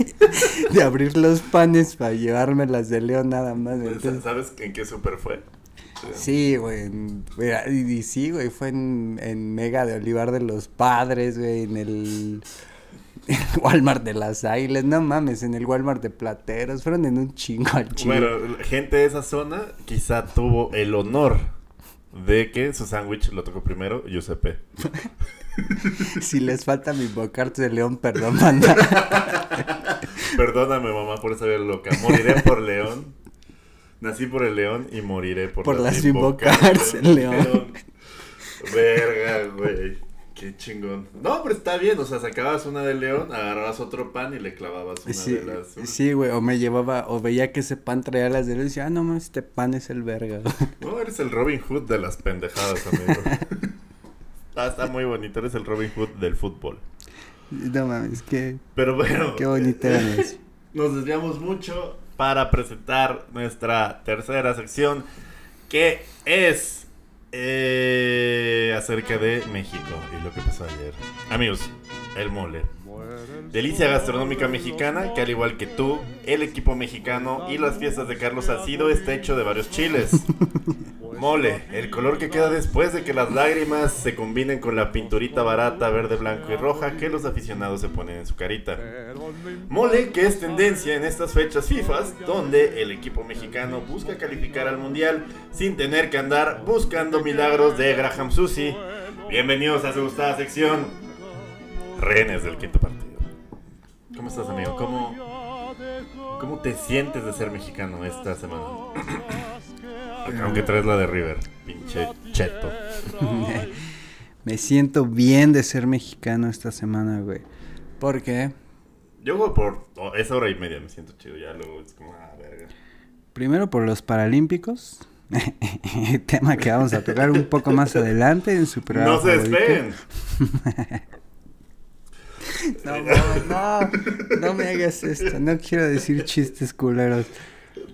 de abrir los panes para llevarme las de León nada más. Entonces, ¿Sabes en qué super fue? Sí, güey. Y, y sí, güey. Fue en, en Mega de Olivar de los Padres, güey. En el, el Walmart de las Águilas. No mames, en el Walmart de Plateros. Fueron en un chingo al chingo. Bueno, gente de esa zona quizá tuvo el honor de que su sándwich lo tocó primero Giuseppe. Si les falta mi bocarte de león, perdón, manda. Perdóname, mamá, por esa vida loca. Moriré por León. Nací por el León y moriré por, Por las del el León. Verga, güey. Qué chingón. No, pero está bien. O sea, sacabas una de León, agarrabas otro pan y le clavabas una Sí, de las. sí, güey. O me llevaba, o veía que ese pan traía las de león y decía, ah, no mames, este pan es el verga. No, eres el Robin Hood de las pendejadas, amigo. Ah, está muy bonito. Eres el Robin Hood del fútbol. no mames, qué, Pero bueno. qué bonito eh, eran eso. Nos desviamos mucho para presentar nuestra tercera sección que es eh, acerca de México y lo que pasó ayer. Amigos, el mole. Delicia gastronómica mexicana que al igual que tú, el equipo mexicano y las fiestas de Carlos Salcido está hecho de varios chiles. Mole, el color que queda después de que las lágrimas se combinen con la pinturita barata verde, blanco y roja que los aficionados se ponen en su carita. Mole que es tendencia en estas fechas FIFAs, donde el equipo mexicano busca calificar al mundial sin tener que andar buscando milagros de Graham Susi. Bienvenidos a su gustada sección, rehenes del quinto partido. ¿Cómo estás, amigo? ¿Cómo, ¿Cómo te sientes de ser mexicano esta semana? Aunque traes la de River, pinche cheto. Me siento bien de ser mexicano esta semana, güey. ¿Por qué? Yo voy por oh, esa hora y media, me siento chido. Ya luego es como, ah, verga. Primero por los Paralímpicos. Tema que vamos a tocar un poco más adelante en su programa. No se despeguen. No, no, no, no me hagas esto. No quiero decir chistes culeros.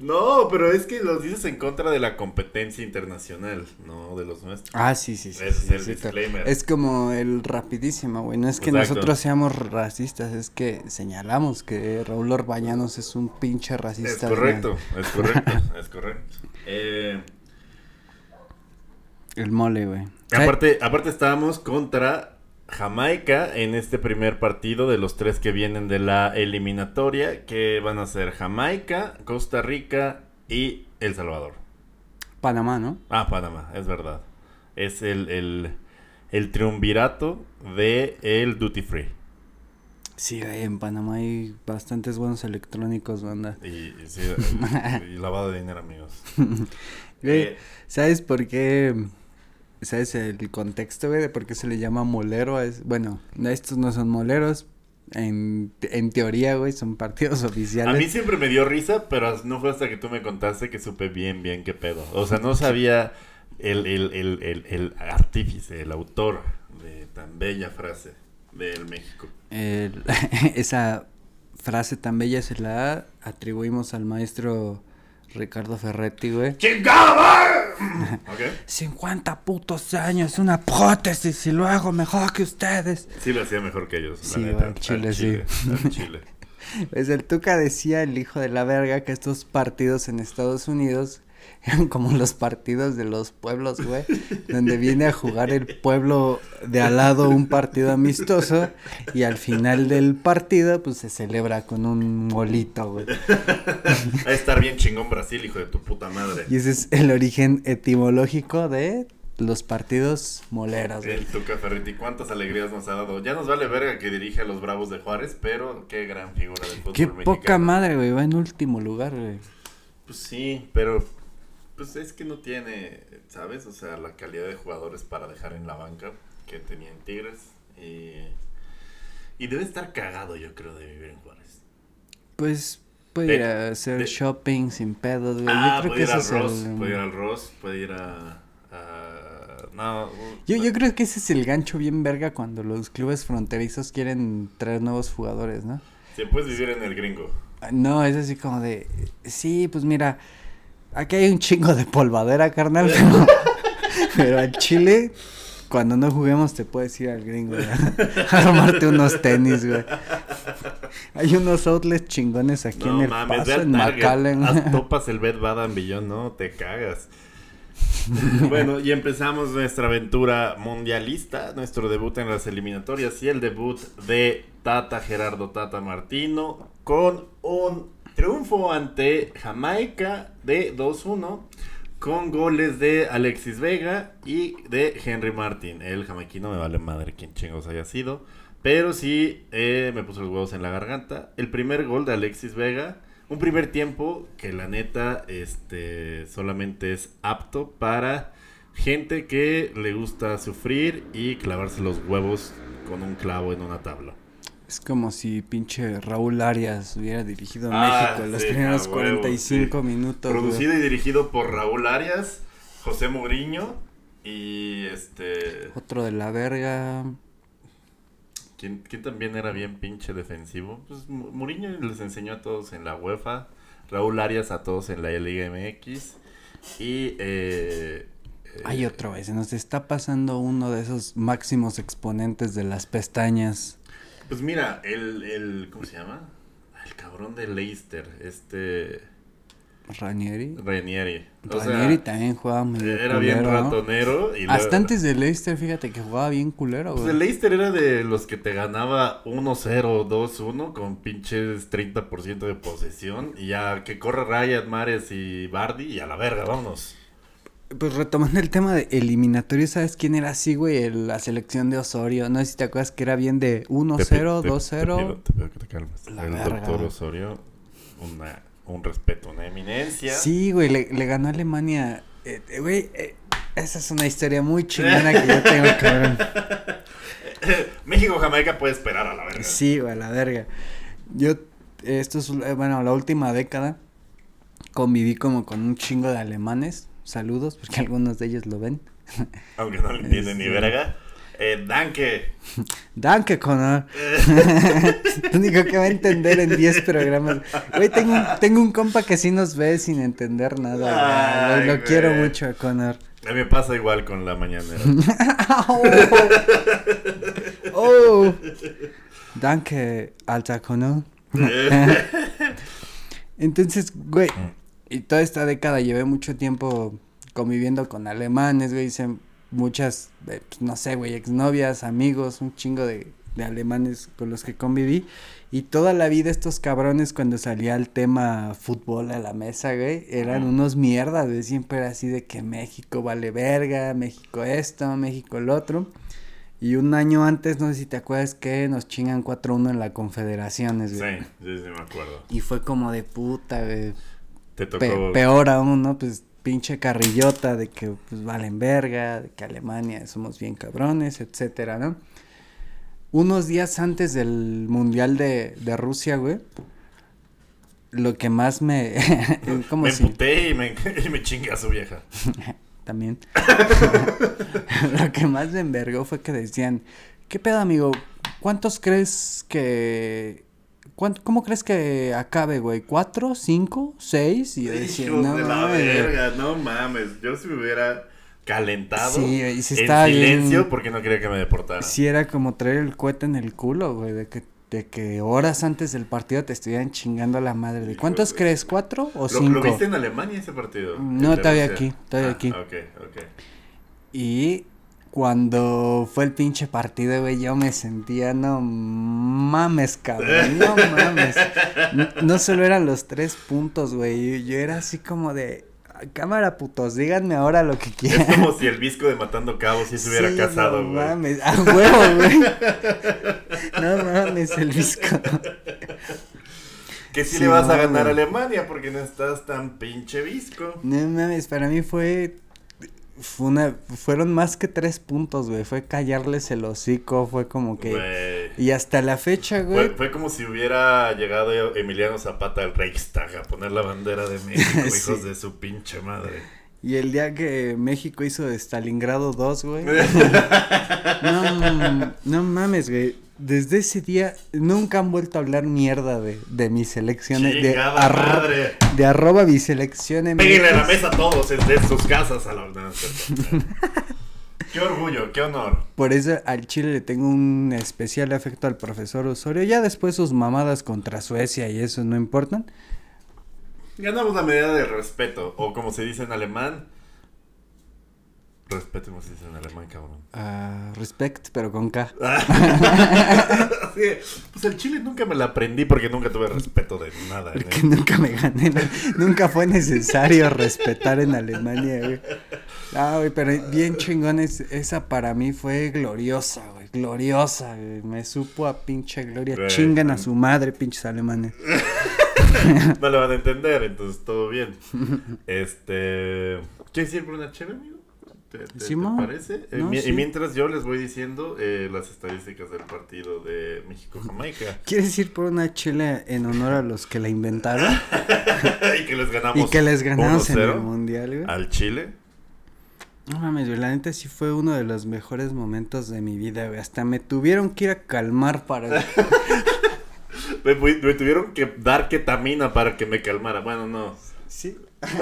No, pero es que los dices en contra de la competencia internacional, no de los nuestros. Ah, sí, sí, sí. Ese sí, es el sí, disclaimer. Es como el rapidísimo, güey. No es que Exacto. nosotros seamos racistas, es que señalamos que Raúl Orbañanos es un pinche Es racista. correcto, es correcto, es correcto. Eh. El mole, güey. aparte, aparte estábamos contra Jamaica en este primer partido de los tres que vienen de la eliminatoria, que van a ser Jamaica, Costa Rica y El Salvador. Panamá, ¿no? Ah, Panamá, es verdad. Es el, el, el triunvirato de el Duty Free. Sí, en Panamá hay bastantes buenos electrónicos, banda. Y, y sí, y lavado de dinero, amigos. Eh, ¿sabes por qué? ¿Sabes el contexto, güey, de por qué se le llama molero? Es, bueno, estos no son moleros. En, en teoría, güey, son partidos oficiales. A mí siempre me dio risa, pero no fue hasta que tú me contaste que supe bien, bien qué pedo. O sea, no sabía el, el, el, el, el artífice, el autor de tan bella frase del México. El- esa frase tan bella se la atribuimos al maestro Ricardo Ferretti, güey. ¡Chingada! ¿Ok? 50 putos años, una prótesis y luego mejor que ustedes. Sí lo hacía mejor que ellos, la Sí, güey, chile, chile, al chile. Pues el Tuca decía, el hijo de la verga, que estos partidos en Estados Unidos eran como los partidos de los pueblos, güey, donde viene a jugar el pueblo de al lado un partido amistoso y al final del partido, pues se celebra con un molito, güey. Va a estar bien chingón Brasil, hijo de tu puta madre. Y ese es el origen etimológico de los partidos moleros, güey. El Tuca Ferretti, cuántas alegrías nos ha dado. Ya nos vale verga que dirige a los Bravos de Juárez, pero qué gran figura del fútbol Qué mexicano. poca madre, güey, va en último lugar, güey. Pues sí, pero pues es que no tiene, ¿sabes? O sea, la calidad de jugadores para dejar en la banca que tenía en Tigres. Y, y debe estar cagado, yo creo, de vivir en Juárez. Pues puede De- ir a hacer de- shopping sin pedos, güey. Ah, Yo creo puede que ir ese al es Ross, el... puede ir al Ross, puede ir a... a- no, Yo, yo creo que ese es el gancho bien verga cuando los clubes fronterizos quieren traer nuevos jugadores, ¿no? Sí, puedes vivir en el gringo. Ah, No, es así como de, sí, pues mira, aquí hay un chingo de polvadera, carnal, pero, pero al Chile, cuando no juguemos te puedes ir al gringo, güey, a armarte unos tenis, güey. Hay unos outlets chingones aquí No en el mames, paso, en McAllen. haz topas el Bed Bath Beyond, no, te cagas. bueno, y empezamos nuestra aventura mundialista, nuestro debut en las eliminatorias y el debut de Tata Gerardo Tata Martino con un triunfo ante Jamaica de 2-1 con goles de Alexis Vega y de Henry Martin. El jamaiquino me vale madre quien chingos haya sido. Pero sí eh, me puso los huevos en la garganta. El primer gol de Alexis Vega. Un primer tiempo que la neta este, solamente es apto para gente que le gusta sufrir y clavarse los huevos con un clavo en una tabla. Es como si pinche Raúl Arias hubiera dirigido a Ah, México en los sí, primeros a huevo, 45 sí. minutos. güey. Producido y dirigido por Raúl Arias, José Mourinho y este... Otro de la verga. ¿Quién, quién también era bien pinche defensivo? Pues Mourinho les enseñó a todos en la UEFA, Raúl Arias a todos en la Liga MX y... Eh, eh, Hay otro, güey. Se nos está pasando uno de esos máximos exponentes de las pestañas. Pues mira, el, el... ¿Cómo se llama? El cabrón de Leicester, este... Ranieri. Ranieri. O sea, Ranieri también jugaba medio era bien culero, ¿no? ratonero. Y Hasta luego- antes de Leicester, fíjate que jugaba bien culero, Pues güey. el Leicester era de los que te ganaba 1-0, 2-1 con pinches 30% de posesión. Y ya que corre Ryan, Mares y Bardi y a la verga, vámonos. Pues retomando el tema de eliminatorio, ¿sabes quién era así, güey? El- la selección de Osorio. No sé si te acuerdas que era bien de 1-0, Te pi- te- 2-0. Te pido, que te calmes. La el verga. doctor Osorio. una, un respeto, una eminencia. Sí, güey, le, le ganó a Alemania. Eh, eh, güey, eh, esa es una historia muy chingona que yo tengo, cabrón. México Jamaica puede esperar a la verga. Sí, güey, a la verga. Yo, esto es, bueno, la última década conviví como con un chingo de alemanes. Saludos, porque algunos de ellos lo ven. Aunque no le entienden ni Este. verga. Eh, Danke. Danke, Connor. Lo único que va a entender en 10 programas. Güey, tengo, un- tengo un compa que sí nos ve sin entender nada. Lo, quiero mucho a Connor. A mí me pasa igual con la mañanera. oh, oh. Danke, alta Connor. Entonces, güey, y toda esta década llevé mucho tiempo conviviendo con alemanes, güey, hice muchas, eh, pues, no sé, güey, exnovias, amigos, un chingo de, de alemanes con los que conviví. Y toda la vida estos cabrones cuando salía el tema fútbol a la mesa, güey, eran Ajá. unos mierdas, güey, siempre era así de que México vale verga, México esto, México el otro. Y un año antes, no sé si te acuerdas que nos chingan 4-1 en la Confederaciones, Sí, güey. sí, sí, me acuerdo. Y fue como de puta, güey. Te tocó. Pe- peor aún, ¿no? Pues pinche carrillota de que pues valen verga, de que Alemania somos bien cabrones, etcétera, ¿no? Unos días antes del Mundial de, de Rusia, güey, lo que más me... como me si... emputé y me, y me chingué a su vieja. También. lo que más me envergó fue que decían, ¿qué pedo, amigo? ¿Cuántos crees que... cuánto- ¿Cómo crees que acabe, güey? ¿Cuatro? ¿Cinco? ¿Seis? Y yo decía, no, de la mames, güey". verga, no mames. Yo si me hubiera calentado Sí, y se en silencio bien- porque no quería que me deportaran. Sí, era como traer el cohete en el culo, güey, de que, de que horas antes del partido te estuvieran chingando a la madre. ¿De cuántos crees? ¿Cuatro o ¿Lo, cinco? ¿Lo viste en Alemania ese partido? No, todavía aquí, todavía Ah, aquí. Ok, ok. Y cuando fue el pinche partido, güey, yo me sentía, no mames, cabrón, no mames. No, no solo eran los tres puntos, güey, yo, yo era así como de, "Ah, cámara putos, díganme ahora lo que Es quieran. como si el visco de Matando Cabos sí se hubiera Sí, casado, no güey. mames, a huevo, güey. No mames, el visco. Que sí, Sí, le vas a no, ganar a. Alemania porque no estás tan pinche visco. No mames, para mí fue. Fue una, fueron más que tres puntos, güey. Fue callarles el hocico, fue como que. Y hasta la fecha, Fue, güey. fue como si hubiera llegado Emiliano Zapata al Reichstag a poner la bandera de México, Sí. hijos de su pinche madre. Y el día que México hizo Stalingrado 2, güey. no, no mames, güey. Desde ese día nunca han vuelto a hablar mierda de, de mi selección. De, arro- madre. de arroba mi selección en Péguenle la mesa a todos desde sus casas a la. Qué orgullo, qué honor. Por eso al Chile le tengo un especial afecto al profesor Osorio. Ya después sus mamadas contra Suecia y eso no importan. Ganamos la medida de respeto, o como se dice en alemán. Respeto, como se dice en alemán, cabrón. Ah, respect, pero con K. Sí, pues el chile nunca me la aprendí porque nunca tuve respeto de nada. ¿eh? Porque nunca me gané. la- Nunca fue necesario respetar en Alemania, güey. Ah, güey, pero bien chingón. es- esa para mí fue gloriosa, güey. Gloriosa, güey. Me supo a pinche gloria. Güey. Chingan a su madre, pinches alemanes. No lo van a entender, entonces todo bien. Este. ¿Quieres ir por una chévere, amigo? ¿Te, te- parece? Eh, No, mi- sí. Y mientras yo les voy diciendo eh, las estadísticas del partido de México-Jamaica. ¿Quieres ir por una chela en honor a los que la inventaron? y que les ganamos. Y que les ganamos en el 1-0 mundial, güey. Al Chile. No mames, la neta sí fue uno de los mejores momentos de mi vida, güey. Hasta me tuvieron que ir a calmar para... Me, me tuvieron que dar ketamina para que me calmara. Bueno, no. Sí.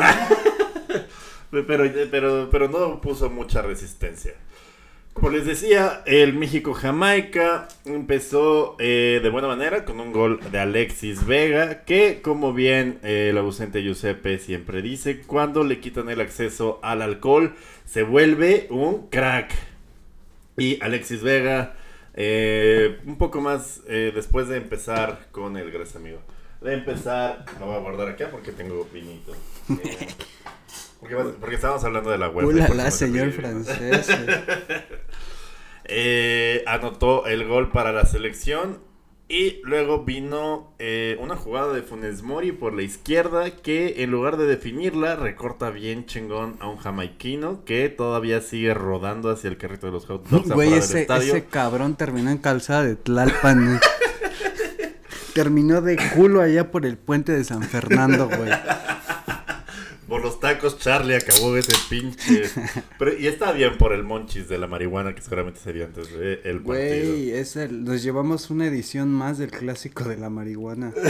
Pero, pero, pero no puso mucha resistencia. Como les decía, el México-Jamaica empezó eh, de buena manera con un gol de Alexis Vega, que como bien eh, el ausente Giuseppe siempre dice, cuando le quitan el acceso al alcohol, se vuelve un crack. Y Alexis Vega, eh, un poco más eh, después de empezar con el, gracias amigo, de empezar, lo voy a guardar acá porque tengo vinito. Eh, porque, porque estábamos hablando de la web. Hola, de por la qué no te señor francés. Eh, anotó el gol para la selección Y luego vino eh, una jugada de Funes Mori por la izquierda que en lugar de definirla recorta bien chingón a un jamaiquino que todavía sigue rodando hacia el carrito de los hot dogs Güey, ese, estadio. ese cabrón terminó en calzada de Tlalpan. terminó de culo allá por el puente de San Fernando, güey. Por los tacos Charlie acabó ese pinche... Pero, y está bien por el monchis de la marihuana que seguramente sería antes del el partido. Güey, es el- nos llevamos una edición más del clásico de la marihuana.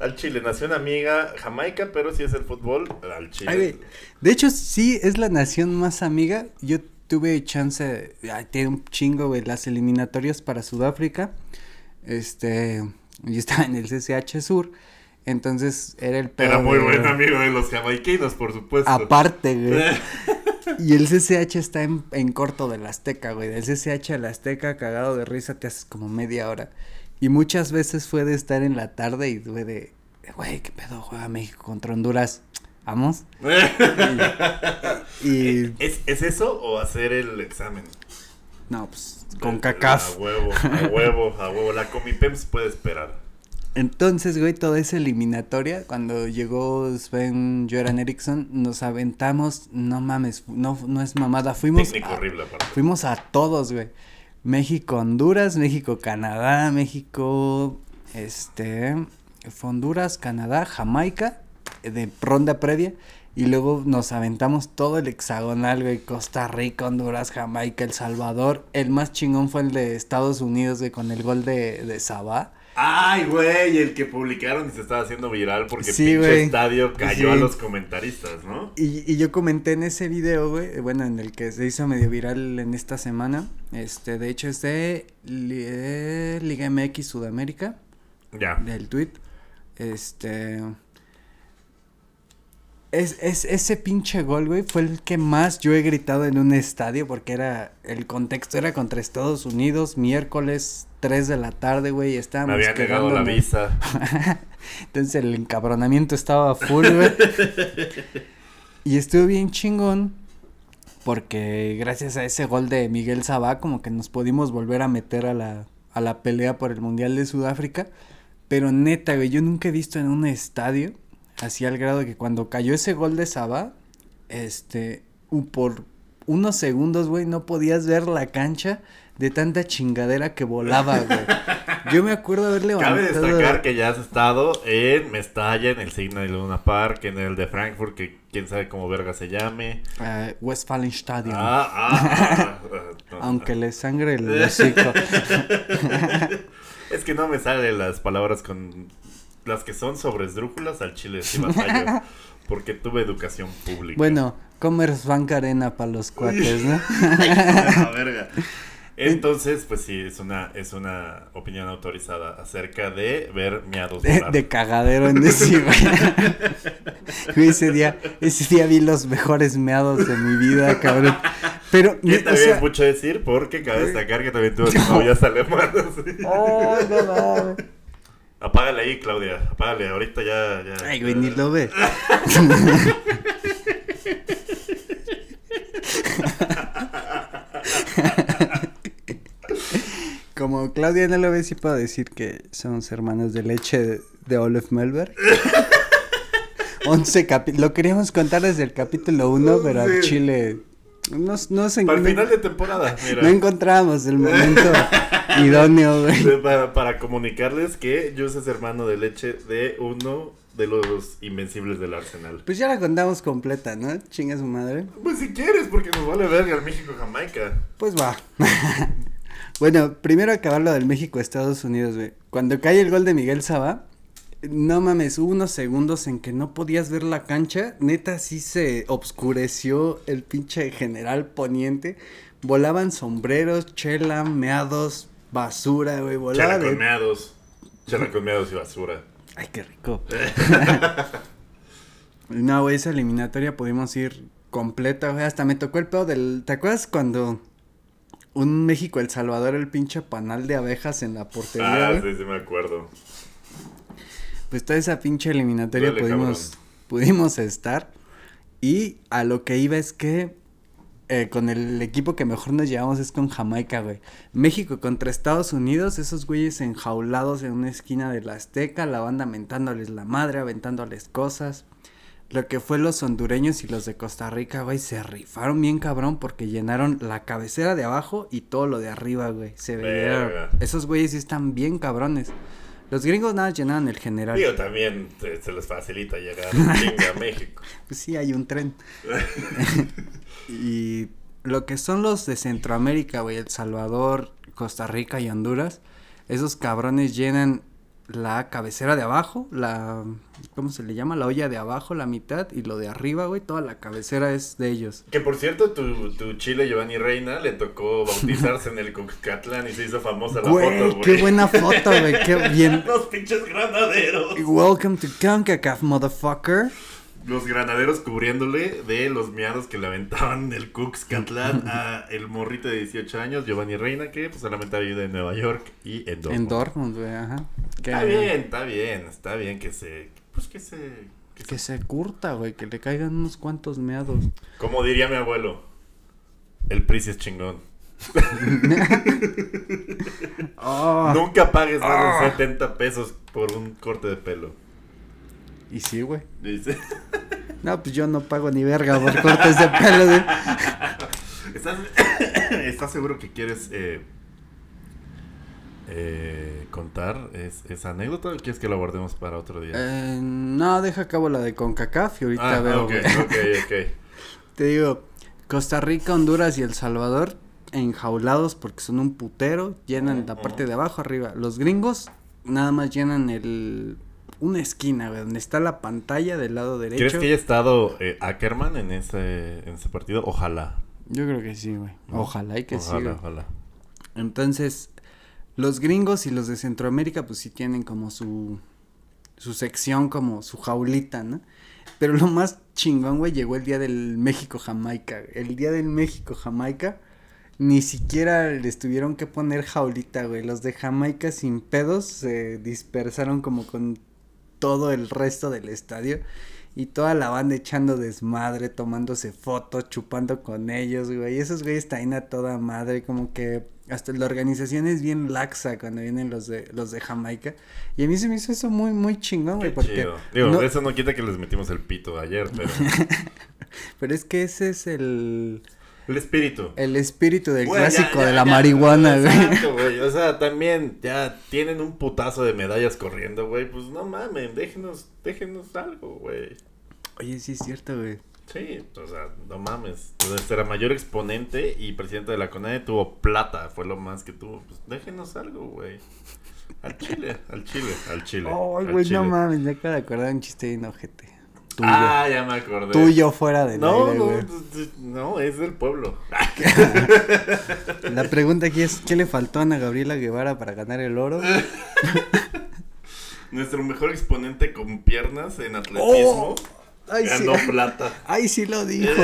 Al Chile, nación amiga Jamaica, pero si es el fútbol, al Chile. Ay, De hecho, sí, es la nación más amiga. Yo tuve chance, ay, tiene un chingo, güey, las eliminatorias para Sudáfrica. Este, yo estaba en el CCH Sur, entonces era el pedo Era muy de- buen amigo de los jamaiquinos, por supuesto. Aparte, güey. Y el CCH está en, en corto del Azteca, güey. Del CCH al Azteca, cagado de risa, te haces como media hora. Y muchas veces fue de estar en la tarde y fue de, güey, ¿qué pedo? Juega México contra Honduras. ¿Vamos? Y, ¿Es, ¿Es eso o hacer el examen? no, pues, con A cacaf. huevo, a huevo, a huevo. La Comipems puede esperar. Entonces, güey, toda esa eliminatoria, cuando llegó Sven Göran Eriksson, nos aventamos, no mames, no, no es mamada, fuimos Técnico a- horrible, aparte. Fuimos a todos, güey. México, Honduras, México, Canadá, México, este, fue Honduras, Canadá, Jamaica, eh, de ronda previa. Y luego nos aventamos todo el hexagonal, güey. Costa Rica, Honduras, Jamaica, El Salvador. El más chingón fue el de Estados Unidos, güey, con el gol de, de Sabá. Ay, güey, el que publicaron y se estaba haciendo viral porque Sí, pinche estadio cayó Sí. a los comentaristas, ¿no? Y, y yo comenté en ese video, güey, bueno, en el que se hizo medio viral en esta semana. Este, de hecho, es de eh, Liga MX Sudamérica. Ya. del tweet. Este. Es, es, ese pinche gol, güey, fue el que más yo he gritado en un estadio porque era, el contexto era contra Estados Unidos, miércoles 3 de la tarde, güey, y Me estábamos había negado la visa. Entonces el encabronamiento estaba full, güey. y estuvo bien chingón porque gracias a ese gol de Miguel Sabá como que nos pudimos volver a meter a la, a la pelea por el Mundial de Sudáfrica. Pero neta, güey, yo nunca he visto en un estadio así al grado de que cuando cayó ese gol de Sabá, este, u- por unos segundos, güey, no podías ver la cancha de tanta chingadera que volaba, güey. Yo me acuerdo haber levantado... Cabe destacar que ya has estado en Mestalla, en el Signal Luna Park, en el de Frankfurt, que quién sabe cómo verga se llame. Ah, Westfalenstadion. Ah, ah, ah, ah, no, Aunque le sangre el hocico. Es que no me salen las palabras con las que son sobre esdrújulas al chile sí batallo, porque tuve educación pública. bueno, Commerce Bank Arena para los cuates, ¿no? La verga. Entonces, pues sí, es una, es una opinión autorizada acerca de ver miados De, volar. de cagadero en ese, ese día, ese día vi los mejores meados de mi vida, cabrón. Pero, o también sea, es mucho decir porque cabe destacar que también tuvo novias alemanas. Ay, no mames. Apágale ahí, Claudia. Apágale, ahorita ya. ya Ay, güey, ni lo ve. Como Claudia no lo ve, sí puedo decir que somos hermanos de leche de, Olaf Melberg. 11 capítulos. Lo queríamos contar desde el capítulo 1, pero al. Chile. No, no, se- Para el final de temporada, mira. no encontrábamos el momento idóneo, güey. Para, para comunicarles que Jus es hermano de leche de uno de los invencibles del Arsenal. Pues ya la contamos completa, ¿no? Chinga su madre. Pues si quieres, porque nos vale verga el México-Jamaica. Pues va. bueno, primero acabar lo del México-Estados Unidos, güey. Cuando cae el gol de Miguel Saba, no mames, hubo unos segundos en que no podías ver la cancha. Neta, sí se obscureció el pinche general poniente. Volaban sombreros, chela, meados, basura, güey. Volaba Chela de... y basura. Ay, qué rico. no, güey, esa eliminatoria pudimos ir completa, güey. Hasta me tocó el pedo del. ¿Te acuerdas cuando un México El Salvador el pinche panal de abejas en la portería, Ah, sí, sí me acuerdo. Pues toda esa pinche eliminatoria pudimos estar. Y a lo que iba es que eh, con el equipo que mejor nos llevamos es con Jamaica, güey. México contra Estados Unidos, esos güeyes enjaulados en una esquina de la Azteca, la banda mentándoles la madre, aventándoles cosas. Lo que fue los hondureños y los de Costa Rica, güey, se rifaron bien cabrón porque llenaron la cabecera de abajo y todo lo de arriba, güey. Se veía. Esos güeyes sí están bien cabrones. Los gringos nada llenaban el general. Digo, también se, les facilita llegar a México. Pues sí, hay un tren. y lo que son los de Centroamérica, güey, El Salvador, Costa Rica y Honduras, esos cabrones llenan la cabecera de abajo, la, ¿cómo se le llama? La olla de abajo, la mitad, y lo de arriba, güey, toda la cabecera es de ellos. Que por cierto, tu, tu chile Giovanni Reina le tocó bautizarse en el Cucatlán y se hizo famosa la Güey, foto, güey. qué buena foto, güey, qué bien. Los pinches granaderos. Welcome to CONCACAF, motherfucker. Los granaderos cubriéndole de los miados que le aventaban del Cuxcatlán a el morrito de 18 años, Giovanni Reina, que pues solamente vive en Nueva York y en Dortmund. En Dortmund, güey, ajá. Que- Está bien, está bien, está bien que se... Pues que se... que Que se- se curta, güey, que le caigan unos cuantos meados. Como diría mi abuelo, el PRI sí es chingón. Oh. Nunca pagues más Ah. de 70 pesos por un corte de pelo. Y sí, güey. No, pues yo no pago ni verga por cortes de pelo, güey. ¿Estás, ¿Estás seguro que quieres eh, eh, contar es- esa anécdota o quieres que la guardemos para otro día? Eh, no, deja a cabo la de CONCACAF y ahorita ah, veo, ok, güey. ok, ok. Te digo, Costa Rica, Honduras y El Salvador enjaulados porque son un putero, llenan la parte de abajo, arriba. Los gringos nada más llenan el... Una esquina, güey, donde está la pantalla del lado ¿Crees derecho. que haya estado eh, Ackerman en ese, en ese partido? Ojalá. Yo creo que sí, güey. Ojalá y que sí, Ojalá, güey. ojalá. Entonces, los gringos y los de Centroamérica, pues sí tienen como su, su sección, como su jaulita, ¿no? Pero lo más chingón, güey, llegó el día del México-Jamaica. El día del México-Jamaica, ni siquiera les tuvieron que poner jaulita, güey. Los de Jamaica sin pedos se dispersaron como con todo el resto del estadio. Y toda la banda echando desmadre, tomándose fotos, chupando con ellos, güey. Y esos güeyes están a toda madre, como que hasta la organización es bien laxa cuando vienen los de los de Jamaica. Y a mí se me hizo eso muy, muy chingón, güey. Porque chido. Digo, no- eso no quita que les metimos el pito ayer, pero... Pero es que ese es el, el espíritu. el espíritu del Güey, clásico ya, de la ya, marihuana, güey. Exacto, güey. O sea, también ya tienen un putazo de medallas corriendo, güey. Pues no mames, déjenos, déjenos algo, güey. Oye, sí es cierto, güey. Sí, o sea, no mames. Entonces era mayor exponente y presidente de la CONADE tuvo plata, fue lo más que tuvo. Pues déjenos algo, güey. Al chile, al chile, al chile. Ay, al güey, chile. no mames, me acabo de acordar de un chiste bien ojete. Tuyo. Ah, ya me acordé. Tuyo fuera del No, aire, no, güey. no, es del pueblo. La pregunta aquí es, ¿qué le faltó a Ana Gabriela Guevara para ganar el oro? Nuestro mejor exponente con piernas en atletismo Oh, Ay, sí. ganó plata. Ay, sí lo dijo.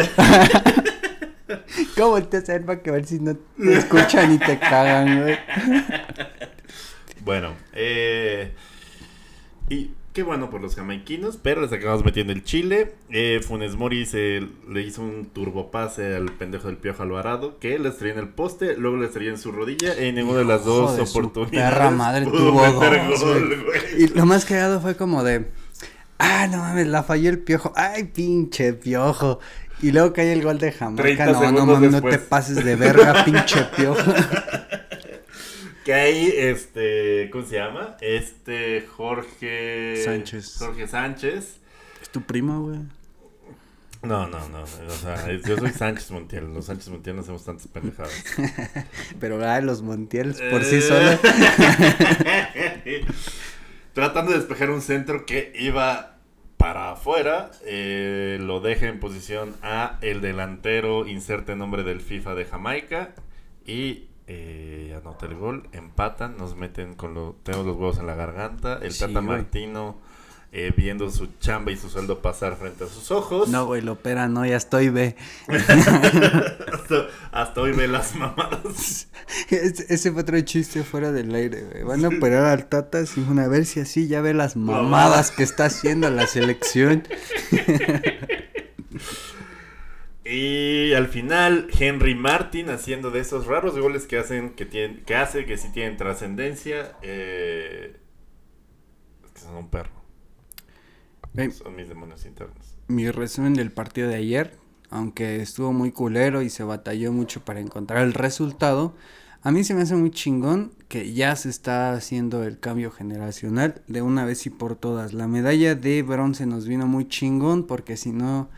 ¿Cómo a ver para que ver si no te escuchan y te cagan, güey? Bueno, eh, y qué bueno por los jamaiquinos, pero les acabamos metiendo el chile. Eh, Funes Mori se le hizo un turbopase al pendejo del Piojo Alvarado, que le estrelló en el poste, luego le estrelló en su rodilla, y en ninguna de las dos de oportunidades perra madre tuvo dos, gol, güey. Y lo más cagado fue como de, ah, no mames, la falló el piojo. Ay, pinche piojo. Y luego cae el gol de Jamaica. 30 No, no mames, no te pases de verga, pinche piojo. Que ahí, este, ¿cómo se llama? Este Jorge Sánchez. Jorge Sánchez. Es tu primo, güey. No, no, no. O sea, yo soy Sánchez Montiel. Los Sánchez Montiel no hacemos tantas pendejadas. Pero ay, los Montiel por sí Eh. solos. Tratando de despejar un centro que iba para afuera, eh, lo deja en posición a el delantero, inserte nombre del FIFA de Jamaica y eh, anota el gol, empatan, nos meten con los, tenemos los huevos en la garganta, el Sí, Tata güey. Martino eh, viendo su chamba y su sueldo pasar frente a sus ojos. No, güey, lo opera, no, ya estoy, ve. hasta, hasta hoy ve las mamadas. Ese, ese fue otro chiste fuera del aire, güey. Van a operar al Tata sin a ver si así ya ve las mamadas que está haciendo la selección. Y al final, Henry Martin haciendo de esos raros goles que hacen que tienen, que hace que sí tienen trascendencia. Eh, es que son un perro. Son mis demonios internos. mi resumen del partido de ayer, aunque estuvo muy culero y se batalló mucho para encontrar el resultado, a mí se me hace muy chingón que ya se está haciendo el cambio generacional de una vez y por todas. La medalla de bronce nos vino muy chingón porque si no,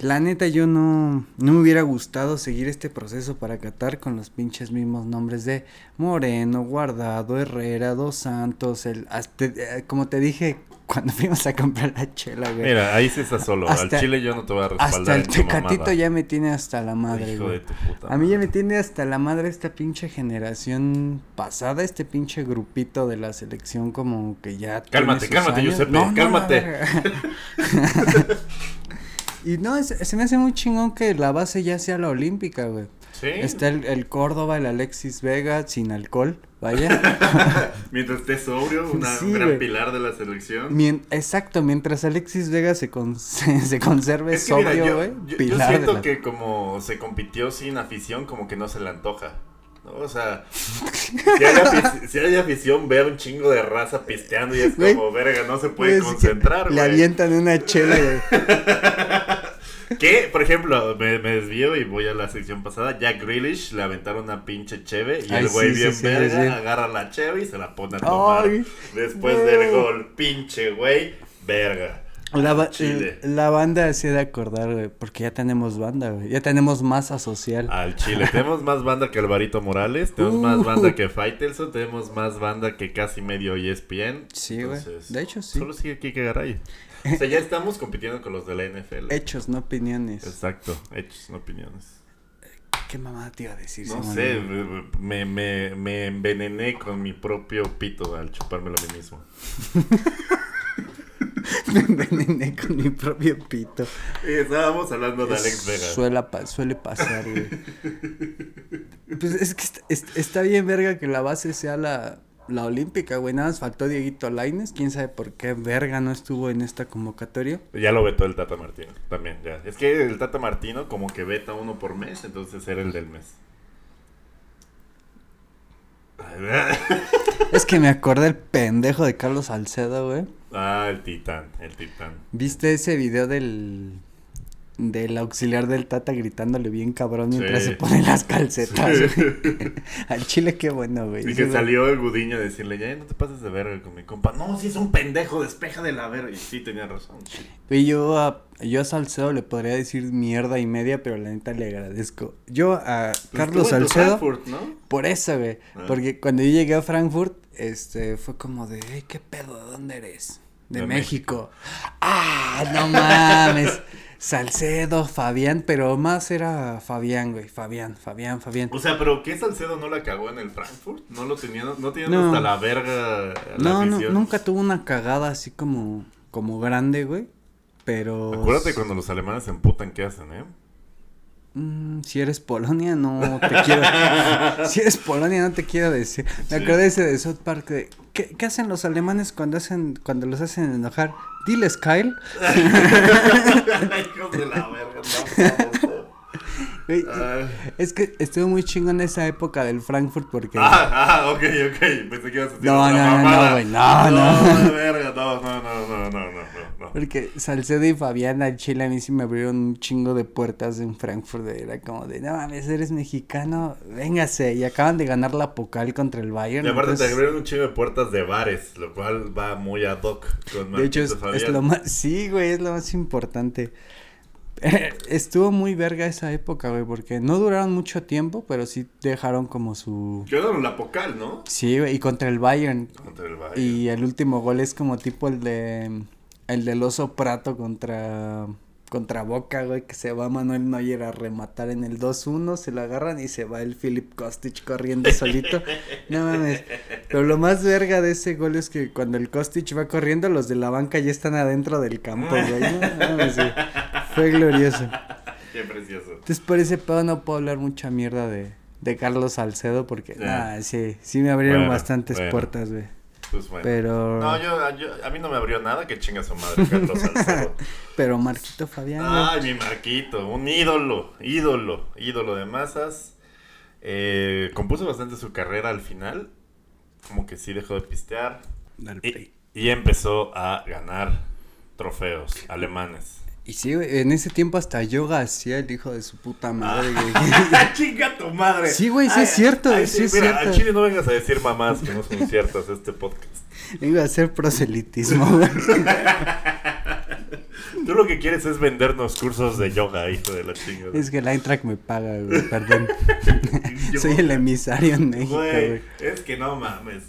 la neta yo no, no me hubiera gustado seguir este proceso para Qatar con los pinches mismos nombres de Moreno, Guardado, Herrera, Dos Santos, el, hasta- eh, como te dije cuando fuimos a comprar la chela, güey. Mira, ahí sí estás solo. Hasta- al chile yo no te voy a respaldar. Hasta el tecatito ya me tiene hasta la madre, Hijo güey. de tu puta A mí ya me tiene hasta la madre esta pinche generación pasada, este pinche grupito de la selección como que ya... tiene Cálmate, sus cálmate, años. Giuseppe, No, cálmate. y no, es- se me hace muy chingón que la base ya sea la olímpica, güey. Sí. Está el, el Córdoba, el Alexis Vega, sin alcohol, vaya. Mientras estés sobrio, una, Sí, un gran güey. pilar de la selección. Mien- exacto, mientras Alexis Vega se, con- se, se conserve Es que mira, sobrio, yo, güey. yo- pilar siento la- que como se compitió sin afición, como que no se le antoja. ¿No? O sea, si hay, afi- si hay afición, ver un chingo de raza pisteando y es como, verga, no se puede concentrar, Le güey. avientan una chela, güey. Que, por ejemplo, me, me desvío y voy a la sección pasada. Jack Grealish le aventaron una pinche cheve y Ay, el güey sí, sí, bien sí, verga sí. agarra la cheve y se la pone a tomar. Ay, Después no. del gol, pinche güey, verga. La, ba- Chile. la banda ha de acordar, güey, porque ya tenemos banda, güey. Ya tenemos masa social. Al Chile. Tenemos más banda que Alvarito Morales, tenemos más Uh. banda que Faitelson, tenemos más banda que casi medio ESPN. Sí, güey. De hecho, sí. Solo sigue Kike Garay. O sea, ya estamos compitiendo con los de la NFL. Hechos, no opiniones. Exacto, hechos, no opiniones. ¿Qué mamá te iba a decir? No Simón? sé, me, me, me envenené con mi propio pito al chupármelo a mí mismo. Me envenené con mi propio pito. Y estábamos hablando de Alex Vega. Suela pa- suele pasar, güey. Pues es que está, es- está bien, verga, que la base sea la, la olímpica, güey. Nada más faltó Dieguito Laines. Quién sabe por qué verga no estuvo en esta convocatoria. Ya lo vetó el Tata Martino también, ya. Es que el Tata Martino como que veta uno por mes, entonces era el del mes. Es que me acordé el pendejo de Carlos Salcedo, güey. Ah, el titán, el titán. ¿Viste ese video del del auxiliar del Tata gritándole bien cabrón mientras Sí. se pone las calcetas? Sí. Al chile qué bueno, güey. Y que salió el Gudiño a decirle, ya no te pases de verga con mi compa. No, si es un pendejo, despeja de la verga. Y sí, tenía razón. Y yo a, yo a Salcedo le podría decir mierda y media, pero la neta le agradezco. Yo a Pues Carlos Salcedo, por eso, güey. Ah. Porque cuando yo llegué a Frankfurt, este, fue como de, "Ey, ¿qué pedo? ¿De dónde eres? De, De México. Ah, no mames. Salcedo, Fabián, pero más era Fabián, güey. Fabián, Fabián, Fabián. O sea, pero ¿qué Salcedo no la cagó en el Frankfurt? ¿No lo tenían, no tenían No. hasta la verga la No, no, nunca tuvo una cagada así como, como grande, güey. Pero. Acuérdate cuando los alemanes se emputan, ¿qué hacen, eh? Mm, si eres Polonia, no te quiero. si eres Polonia, no te quiero decir. Me Sí. acordé ese de South Park de. ¿qué, qué hacen los alemanes cuando hacen cuando los hacen enojar? Diles, Kyle. Hijos de la verga, no, Wey. Ah. Es que estuvo muy chingón esa época del Frankfurt porque. Ah, ah, ok, ok. Pensé que ibas a decir. No, no, no, no, güey. No, no. No, no, verga, no, no, no, no, no, no, Porque Salcedo y Fabián al Chile a mí sí me abrieron un chingo de puertas en Frankfurt. Era como de, no mames, eres mexicano, véngase. Y acaban de ganar la Pocal contra el Bayern. Y aparte entonces... te abrieron un chingo de puertas de bares, lo cual va muy ad hoc con De hecho, es, es lo más. Sí, güey, es lo más importante. Estuvo muy verga esa época, güey, porque no duraron mucho tiempo, pero sí dejaron como su. Quedaron la Pocal, ¿no? Sí, güey, y contra el Bayern. Contra el Bayern. Y el último gol es como tipo el de. El del oso Prato contra. Contra Boca, güey, que se va Manuel Neuer a rematar en el 2-1, se lo agarran y se va el Philip Kostic corriendo solito. No mames. Pero lo más verga de ese gol es que cuando el Kostic va corriendo, los de la banca ya están adentro del campo, güey. No mames, güey. Fue glorioso. Qué precioso. Entonces por ese pedo no puedo hablar mucha mierda de, de Carlos Salcedo porque, Ya. nah, sí, sí me abrieron Bueno, bastantes bueno. puertas, güey. Pues bueno. Pero. No, yo, yo- a mí no me abrió nada que chinga su madre Carlos Salcedo. Pero Marquito Fabián. Ay, mi Marquito, un ídolo, ídolo, ídolo de masas. Eh, compuso bastante su carrera al final. Como que sí dejó de pistear. Y empezó a ganar trofeos alemanes. Y sí, güey, en ese tiempo hasta yoga hacía el hijo de su puta madre, güey. ¡Chinga tu madre! Sí, güey, sí es cierto, sí es mira, cierto. A Chile no vengas a decir mamás que no son ciertas este podcast. Iba a hacer proselitismo, güey. Tú lo que quieres es vendernos cursos de yoga, hijo de la chingada. Es que el Eintracht me paga, güey, perdón. Soy el emisario en México, güey. es que no mames.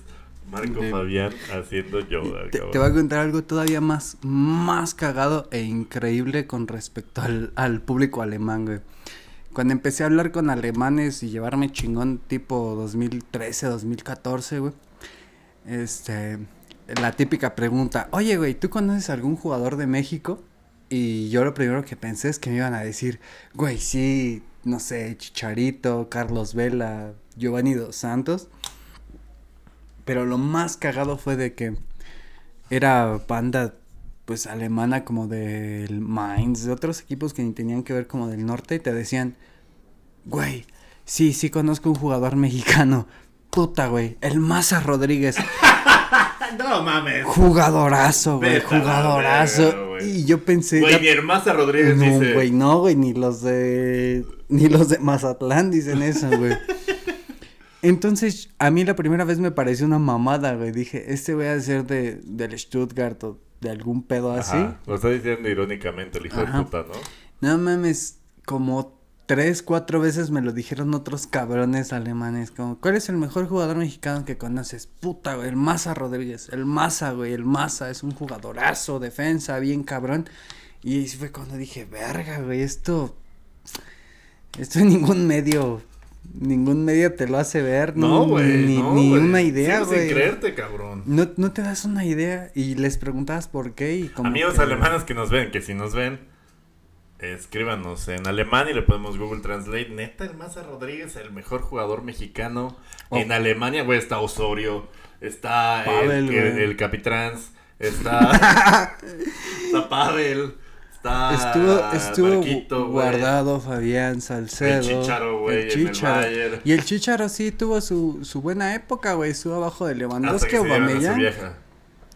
Marco De- Fabián haciendo yoga, Te, te voy a contar algo todavía más, más cagado e increíble con respecto al, al público alemán, güey. Cuando empecé a hablar con alemanes y llevarme chingón tipo 2013, 2014, güey. Este, la típica pregunta, oye, güey, ¿tú conoces algún jugador de México? Y yo lo primero que pensé es que me iban a decir, güey, sí, no sé, Chicharito, Carlos Vela, Giovanni Dos Santos. Pero lo más cagado fue de que era banda pues alemana como del Mainz, de otros equipos que ni tenían que ver como del norte y te decían, güey, sí, sí conozco un jugador mexicano. Puta, güey, el Maza Rodríguez. No mames. Jugadorazo, güey, jugadorazo. güey. y yo pensé... Güey, la- mi hermana Rodríguez no, dice. güey, no, güey, ni los de... Ni los de Mazatlán dicen eso, güey. Entonces, a mí la primera vez me pareció una mamada, güey. Dije, este voy a ser de, del Stuttgart o de algún pedo así. Ajá, Lo está diciendo irónicamente el hijo Ajá. de puta, ¿no? No mames, como tres, cuatro veces me lo dijeron otros cabrones alemanes. Como, ¿cuál es el mejor jugador mexicano que conoces? Puta, güey, el Maza Rodríguez. El Maza, güey, el Maza es un jugadorazo, defensa, bien cabrón. Y fue cuando dije, verga, güey, esto. Esto en ningún medio. Ningún medio te lo hace ver. No, ni- güey. Ni, no, ni güey. una idea, Sigues sin güey. creerte, cabrón. No, no te das una idea y les preguntabas por qué y como Amigos que- alemanes que nos ven, que si nos ven, escríbanos en alemán y le ponemos Google Translate. Neta, el Maza Rodríguez, el mejor jugador mexicano. Oh. En Alemania, güey, está Osorio, está el, Pavel, el, güey. el Capitrans, está, está Pavel, está Estuvo, estuvo Marquito, guardado Fabián Salcedo. El Chícharo, güey, el. Bayern. Y el Chicharo sí tuvo su, su buena época, güey. Estuvo abajo de Lewandowski o.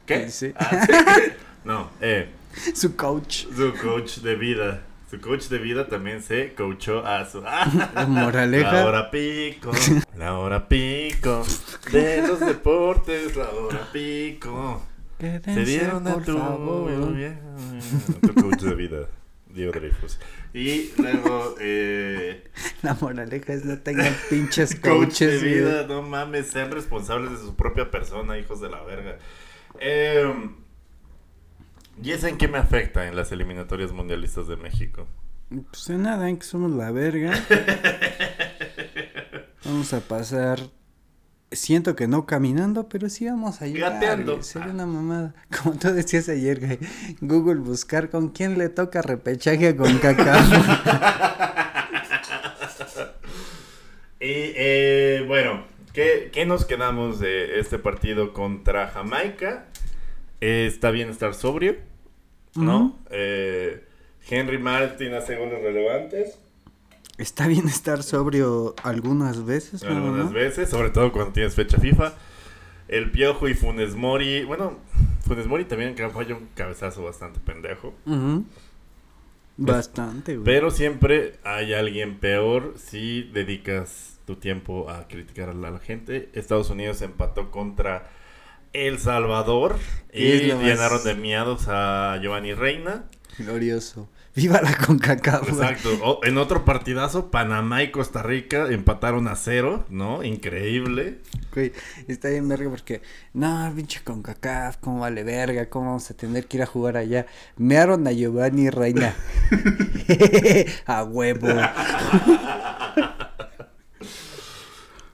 ¿Qué? Sí. Ah, ¿sí? No, eh, Su coach. su coach de vida. Su coach de vida también se coachó a su... La moraleja. La hora pico, la hora pico de los deportes, la hora pico. Quédense, Se dieron a por tu, favor. tu coach de vida, Diego Dreyfus. Y luego, eh, La moraleja es no tengan pinches coach de coaches, güey. vida, no mames, sean responsables de su propia persona, hijos de la verga. Eh, ¿Y es en qué me afecta en las eliminatorias mundialistas de México? Pues de nada, en que somos la verga. Vamos a pasar. Siento que no caminando, pero sí vamos a llegar. Gateando. Sería una mamada. Como tú decías ayer, güey. Google buscar con quién le toca repechaje con cacao. Y eh, bueno, ¿qué, qué nos quedamos de este partido contra Jamaica? Eh, está bien estar sobrio, ¿no? Eh, Henry Martin hace goles relevantes Está bien estar sobrio algunas veces, ¿no? algunas veces, sobre todo cuando tienes fecha FIFA. El Piojo y Funes Mori, bueno, Funes Mori también falla un cabezazo bastante pendejo. Bastante, güey. Pero siempre hay alguien peor si dedicas tu tiempo a criticar a la gente. Estados Unidos empató contra El Salvador y llenaron de miados a Giovanni Reina. Glorioso. Viva la CONCACAF. Exacto. O- en otro partidazo, Panamá y Costa Rica empataron a cero, ¿no? Increíble. Güey, está bien verga porque, no, pinche CONCACAF, cómo vale verga, cómo vamos a tener que ir a jugar allá. Mearon a Giovanni Reina. a huevo.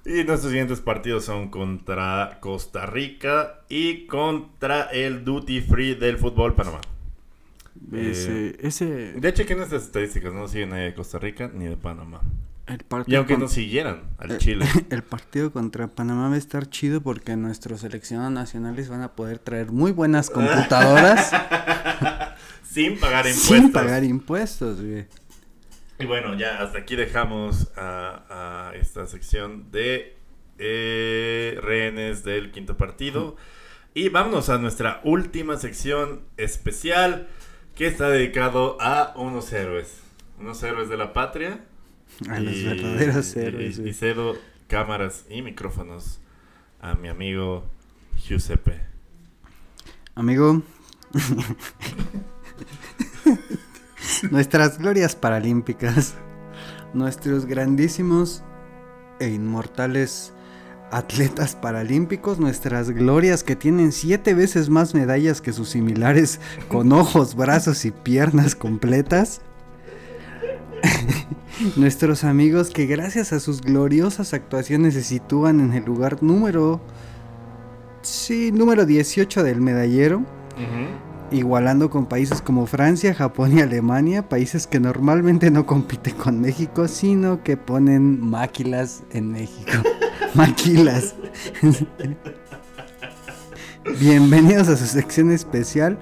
Y nuestros siguientes partidos son contra Costa Rica y contra el Duty Free del fútbol Panamá. Ese, ese, De hecho, aquí en estas estadísticas no sigue nadie de Costa Rica ni de Panamá. El Y aunque con- nos siguieran al Eh, Chile. el partido contra Panamá va a estar chido porque nuestros seleccionados nacionales van a poder traer muy buenas computadoras sin pagar impuestos. sin pagar impuestos, güey. Y bueno, ya hasta aquí dejamos a, a esta sección de eh, rehenes del quinto partido. Y vámonos a nuestra última sección especial que está dedicado a unos héroes. Unos héroes de la patria. A los verdaderos héroes, Y, cedo cámaras y micrófonos a mi amigo Giuseppe. Amigo. Nuestras glorias paralímpicas. Nuestros grandísimos e inmortales atletas paralímpicos. Nuestras glorias que tienen siete veces más medallas que sus similares con ojos, brazos y piernas completas. Nuestros amigos que gracias a sus gloriosas actuaciones se sitúan en el lugar número... Sí, número 18 del medallero igualando con países como Francia, Japón y Alemania, países que normalmente no compiten con México, sino que ponen máquilas en México. Maquilas. Bienvenidos a su sección especial.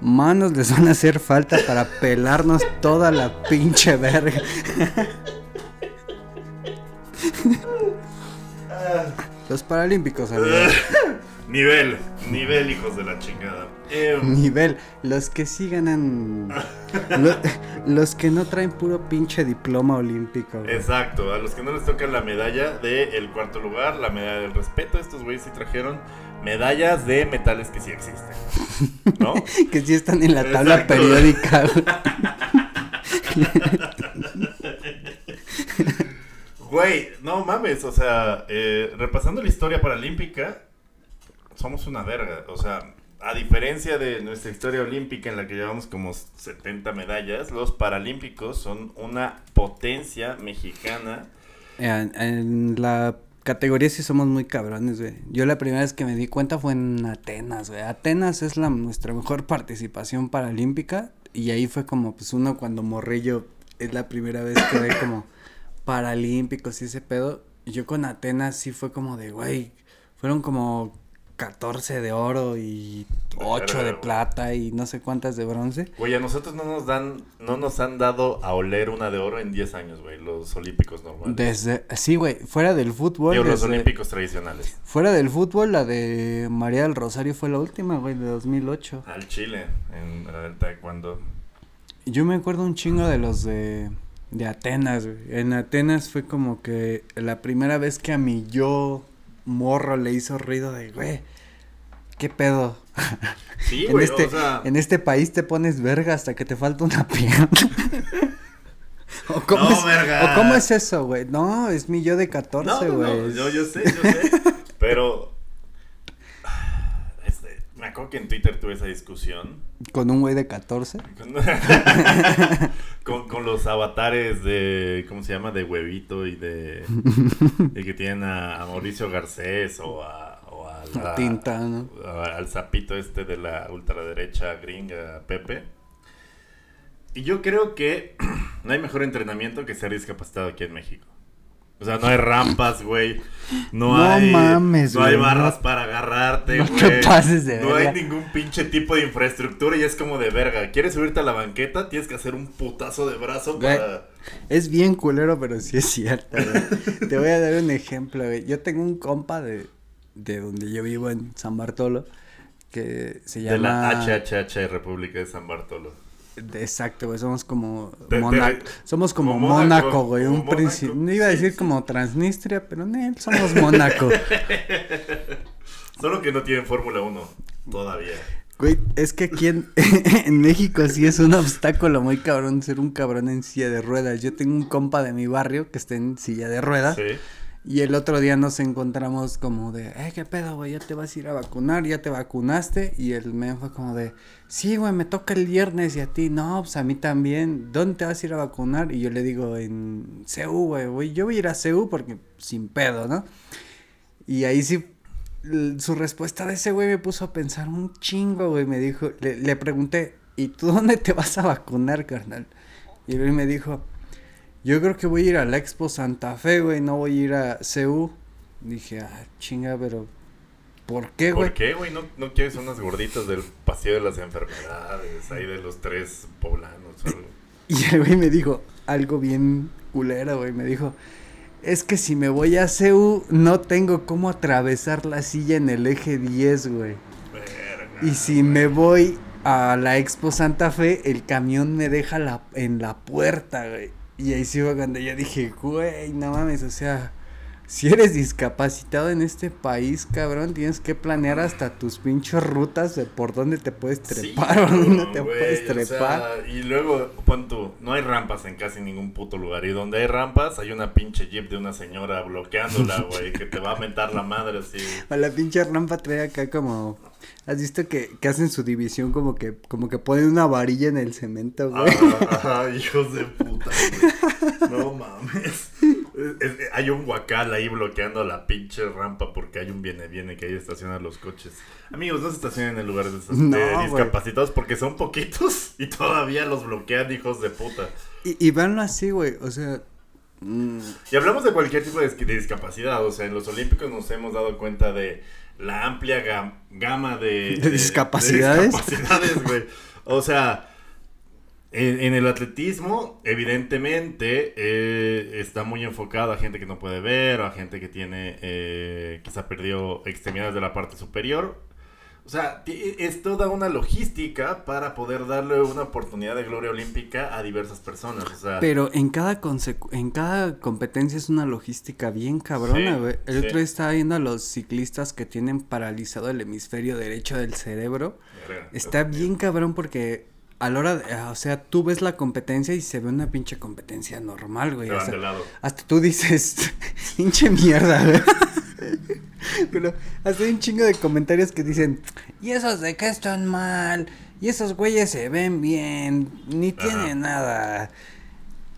Manos les van a hacer falta para pelarnos toda la pinche verga. Los Paralímpicos, amigos. Nivel, nivel, hijos de la chingada. Em, Nivel, los que sí ganan. lo- los que no traen puro pinche diploma olímpico. güey. Exacto, a los que no les toca la medalla del cuarto lugar, la medalla del respeto, estos güeyes sí trajeron medallas de metales que sí existen. ¿No? Que sí están en la tabla periódica. güey. Güey, no mames, o sea, eh, repasando la historia paralímpica, somos una verga. O sea, a diferencia de nuestra historia olímpica en la que llevamos como 70 medallas, los paralímpicos son una potencia mexicana. En, en la categoría sí somos muy cabrones, güey. Yo la primera vez que me di cuenta fue en Atenas, güey. Atenas es la nuestra mejor participación paralímpica. Y ahí fue como, pues uno cuando morrillo es la primera vez que ve como paralímpicos y ese pedo. Yo con Atenas sí fue como de, güey, fueron como 14 de oro y 8 de plata y no sé cuántas de bronce. Güey, a nosotros no nos dan, no nos han dado a oler una de oro en 10 años, güey, los olímpicos normales. Desde, sí, güey, fuera del fútbol. Digo, los olímpicos tradicionales. Fuera del fútbol, la de María del Rosario fue la última, güey, de 2008. Al Chile, en el taekwondo. Yo me acuerdo un chingo de los de, de Atenas, güey. En Atenas fue como que la primera vez que a mi yo morro le hizo ruido de, güey, ¿qué pedo? Sí, en, güey, este, o sea... en este país te pones verga hasta que te falta una pierna. ¿O cómo, No, es, verga. ¿O cómo es eso, güey? No, es mi yo de 14, No, no, güey. no, yo, yo sé, yo sé. pero. Acuerdo que en Twitter tuve esa discusión. Con un güey de 14. Con, con, con los avatares de. ¿Cómo se llama? De huevito y de. y que tienen a, a Mauricio Garcés o a. O a la- Tinta, ¿no? a- al sapito este de la ultraderecha gringa, Pepe. Y yo creo que no hay mejor entrenamiento que ser discapacitado aquí en México. O sea, no hay rampas, güey. No, No hay. mames, No hay barras no- para agarrarte, no güey. te pases de No hay ningún pinche tipo de infraestructura y es como de verga. ¿Quieres subirte a la banqueta? Tienes que hacer un putazo de brazo Güey. para. Es bien culero, pero sí es cierto, güey. Te voy a dar un ejemplo, güey. Yo tengo un compa de, de donde yo vivo en San Bartolo que se De la llama... HHH República de San Bartolo. De- Exacto, güey. Somos como Te- te- Mónaco. Somos como, como Mónaco, güey. Un príncipe. No iba a decir como Transnistria, pero no, somos Mónaco. Solo que no tienen Fórmula 1 todavía. Güey, es que aquí en, en México sí es un obstáculo muy cabrón ser un cabrón en silla de ruedas. Yo tengo un compa de mi barrio que está en silla de ruedas. Sí. Y el otro día nos encontramos como de, eh, ¿qué pedo, güey? Ya te vas a ir a vacunar, ya te vacunaste. Y el men fue como de, sí, güey, me toca el viernes y a ti, no, pues a mí también. ¿Dónde te vas a ir a vacunar? Y yo le digo, en CU, güey, güey, yo voy a ir a CU porque sin pedo, ¿no? Y ahí sí, su respuesta de ese güey me puso a pensar un chingo, güey. Me dijo, le, le pregunté, ¿y tú dónde te vas a vacunar, carnal? Y él me dijo, yo creo que voy a ir a la Expo Santa Fe, güey, no voy a ir a CU. Dije, ah, chinga, pero ¿por qué, güey? ¿Por qué, güey? ¿No, ¿No quieres unas gorditas del paseo de las enfermedades, ahí de los tres poblanos? o algo? Y el güey me dijo algo bien culero, güey, me dijo, es que si me voy a CU no tengo cómo atravesar la silla en el eje 10, güey. Verga, Y si me voy a la Expo Santa Fe, el camión me deja la, en la puerta, güey. Y ahí sí fue cuando yo dije, güey, no mames, o sea, si eres discapacitado en este país, cabrón, tienes que planear hasta tus pinches rutas de por dónde te puedes Sí, trepar o dónde no te puedes o trepar. sea, y luego, pon tú, no hay rampas en casi ningún puto lugar. Y donde hay rampas, hay una pinche jeep de una señora bloqueándola, güey, que te va a mentar la madre así. A la pinche rampa trae acá como. ¿Has visto que, que hacen su división como que como que ponen una varilla en el cemento, güey? Ajá, ajá, hijos de puta, güey. No mames. Hay un guacal ahí bloqueando la pinche rampa porque hay un viene viene que ahí estacionan los coches. Amigos, no se estacionen en lugares de, No, discapacitados porque son poquitos y todavía los bloquean, hijos de puta. Y, y así, güey, o sea. mm, Y hablamos de cualquier tipo de, dis- de discapacidad, o sea, en los Olímpicos nos hemos dado cuenta de la amplia gam- gama de, ¿De discapacidades? de discapacidades, güey. O sea, en, en el atletismo, evidentemente, eh, está muy enfocado a gente que no puede ver, o a gente que tiene, eh, quizá perdió extremidades de la parte superior. O sea, es toda una logística para poder darle una oportunidad de gloria olímpica a diversas personas. O sea, Pero en cada en cada competencia es una logística bien cabrona, Sí, güey. El sí. otro día estaba viendo a los ciclistas que tienen paralizado el hemisferio derecho del cerebro. verga, Está bien cabrón porque a la hora, de- o sea, tú ves la competencia y se ve una pinche competencia normal, güey. Lado. hasta tú dices, pinche mierda, güey. Pero hasta hay un chingo de comentarios que dicen, y esos de que están mal, y esos güeyes se ven bien, ni Ajá. tienen nada.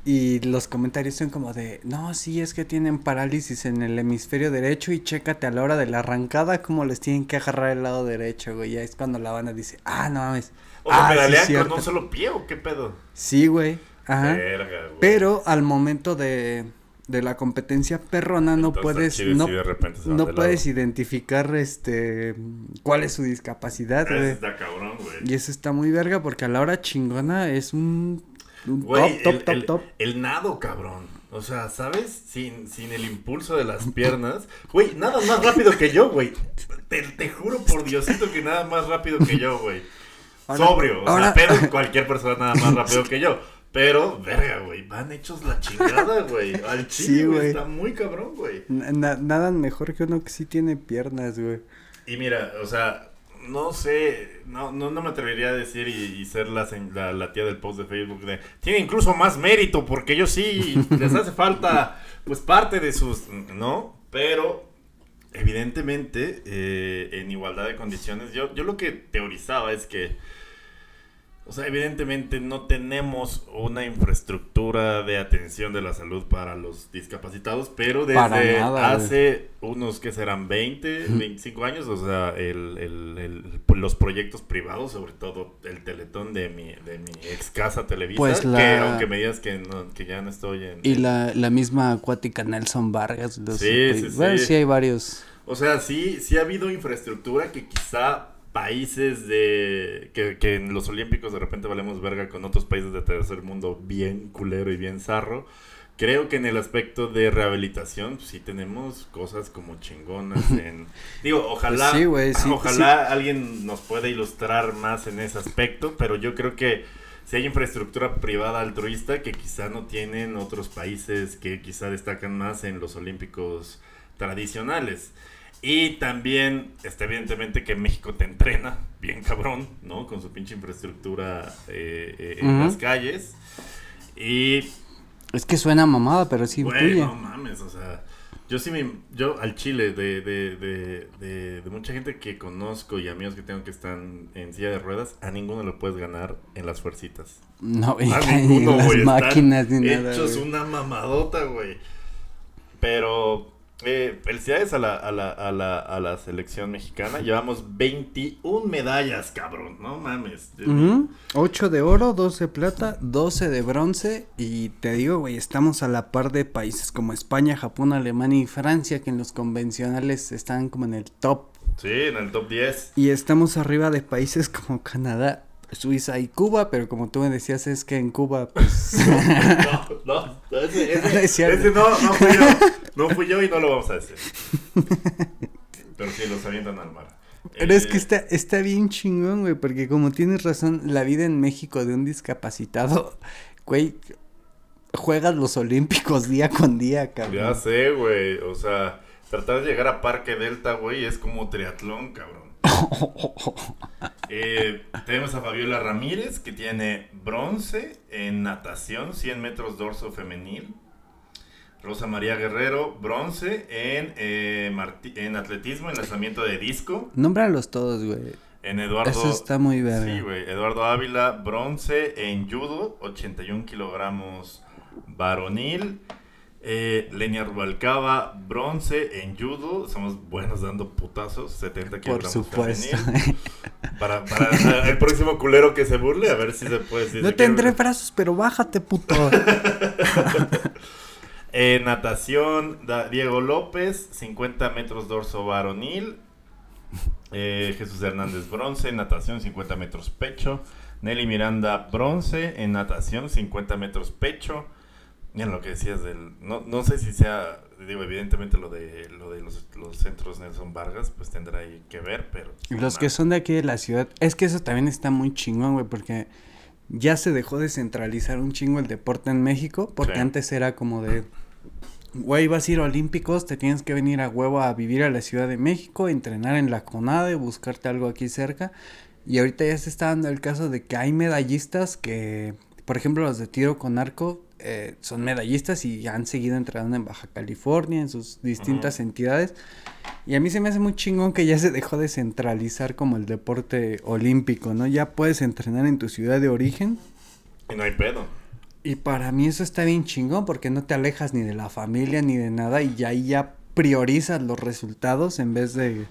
Y los comentarios son como de, no, sí, es que tienen parálisis en el hemisferio derecho y chécate a la hora de la arrancada cómo les tienen que agarrar el lado derecho, güey. Ya es cuando la banda dice, ah, no mames. O sea, ah, sí, pedalean cierto". con un solo pie o qué pedo. Sí, güey. Ajá. Verga, güey. Pero al momento de, de la competencia perrona no Entonces, puedes no, si de repente se van no de puedes identificar este cuál es su discapacidad, güey. está cabrón, güey. Y eso está muy verga porque a la hora chingona es un, un Güey, top, el, top, top, el- top. el nado, cabrón. O sea, ¿sabes? Sin, sin el impulso de las piernas. Güey, nada más rápido que yo, güey. Te, te juro por Diosito que nada más rápido que yo, güey. Ahora- Sobrio. O ahora- sea, pero cualquier persona nada más rápido que yo. Pero, verga, güey. Van hechos la chingada, güey. Al Sí, chile, güey. güey. Está muy cabrón, güey. Na- nada mejor que uno que sí tiene piernas, güey. Y mira, o sea, no sé, no, no, no me atrevería a decir y, y ser la, se- la, la tía del post de Facebook de, tiene incluso más mérito porque ellos sí les hace falta, pues parte de sus, ¿no? Pero, evidentemente, eh, en igualdad de condiciones, yo, yo lo que teorizaba es que, o sea, evidentemente no tenemos una infraestructura de atención de la salud para los discapacitados, pero desde güey. hace unos que serán 20, 25 años, o sea, el, el- el- los proyectos privados, sobre todo el teletón de mi, de mi ex casa Televisa, Pues la- que aunque me digas que, no, que ya no estoy en... Y la, la misma acuática Nelson Vargas. los- Sí, sí, bueno, sí. sí hay varios. O sea, sí, sí ha habido infraestructura que quizá países de... Que, que en los Olímpicos de repente valemos verga con otros países de tercer mundo bien culero y bien zarro. Creo que en el aspecto de rehabilitación pues, sí tenemos cosas como chingonas en... Digo, ojalá... Pues sí, sí, ojalá alguien nos pueda ilustrar más en ese aspecto, pero yo creo que si hay infraestructura privada altruista que quizá no tienen otros países que quizá destacan más en los Olímpicos tradicionales. Y también está evidentemente que México te entrena bien cabrón, ¿no? Con su pinche infraestructura eh, eh, en las calles. Y Es que suena mamada, pero sí Güey, no mames, o sea, yo sí me, yo al chile de, de, de, de, de mucha gente que conozco y amigos que tengo que están en silla de ruedas, a ninguno le puedes ganar en las fuercitas. No, A ni ninguno, las güey, están máquinas ni nada. Hechos güey. una mamadota, güey. Pero, eh, felicidades a la, a, la, a, la, a la selección mexicana. Llevamos 21 medallas, cabrón. No mames. Ujú. 8 de oro, 12 de plata, 12 de bronce. Y te digo, güey, estamos a la par de países como España, Japón, Alemania y Francia, que en los convencionales están como en el top. Sí, en el top 10. Y estamos arriba de países como Canadá, Suiza y Cuba, pero como tú me decías, es que en Cuba, pues. No, no, ese, ese- No ese no, no fui yo. No fui yo y no lo vamos a decir. Pero sí, los avientan al mar. Pero es Eh, que está, está bien chingón, güey, porque como tienes razón, la vida en México de un discapacitado, güey, juegas los olímpicos día con día, Ya cabrón. sé, güey. O sea, tratar de llegar a Parque Delta, güey, es como triatlón, cabrón. Eh, tenemos a Fabiola Ramírez, que tiene bronce en natación, 100 metros dorso femenil. Rosa María Guerrero, bronce en, eh, en atletismo, en lanzamiento de disco. Nómbralos todos, güey. En Eduardo. Eso está muy verga. Sí, güey. Eduardo Ávila, bronce en judo, 81 kilogramos varonil. Eh, Lenia Rubalcaba, bronce en judo. Somos buenos dando putazos, 70 Por kilogramos supuesto. Para, para el próximo culero que se burle, a ver si se puede decir. No tendré brazos, pero bájate, puto. Eh, natación, da- Diego López, 50 metros dorso varonil. Eh, Jesús Hernández, bronce, natación, 50 metros pecho. Nelly Miranda, bronce, en natación, 50 metros pecho. Miren lo que decías del... No, no sé si sea... Digo, evidentemente lo de, lo de los, los centros Nelson Vargas, pues tendrá ahí que ver, pero... Los que son de aquí de la ciudad, es que eso también está muy chingón, güey, porque ya se dejó de centralizar un chingo el deporte en México, porque Sí. antes era como de, güey, vas a ir a Olímpicos, te tienes que venir a huevo a vivir a la Ciudad de México, entrenar en la CONADE, buscarte algo aquí cerca, y ahorita ya se está dando el caso de que hay medallistas que, por ejemplo, los de tiro con arco, eh, son medallistas y han seguido entrenando en Baja California, en sus distintas entidades. Y a mí se me hace muy chingón que ya se dejó de centralizar como el deporte olímpico, ¿no? Ya puedes entrenar en tu ciudad de origen. Y no hay pedo. Y para mí eso está bien chingón porque no te alejas ni de la familia ni de nada y ya ahí ya priorizas los resultados en vez de...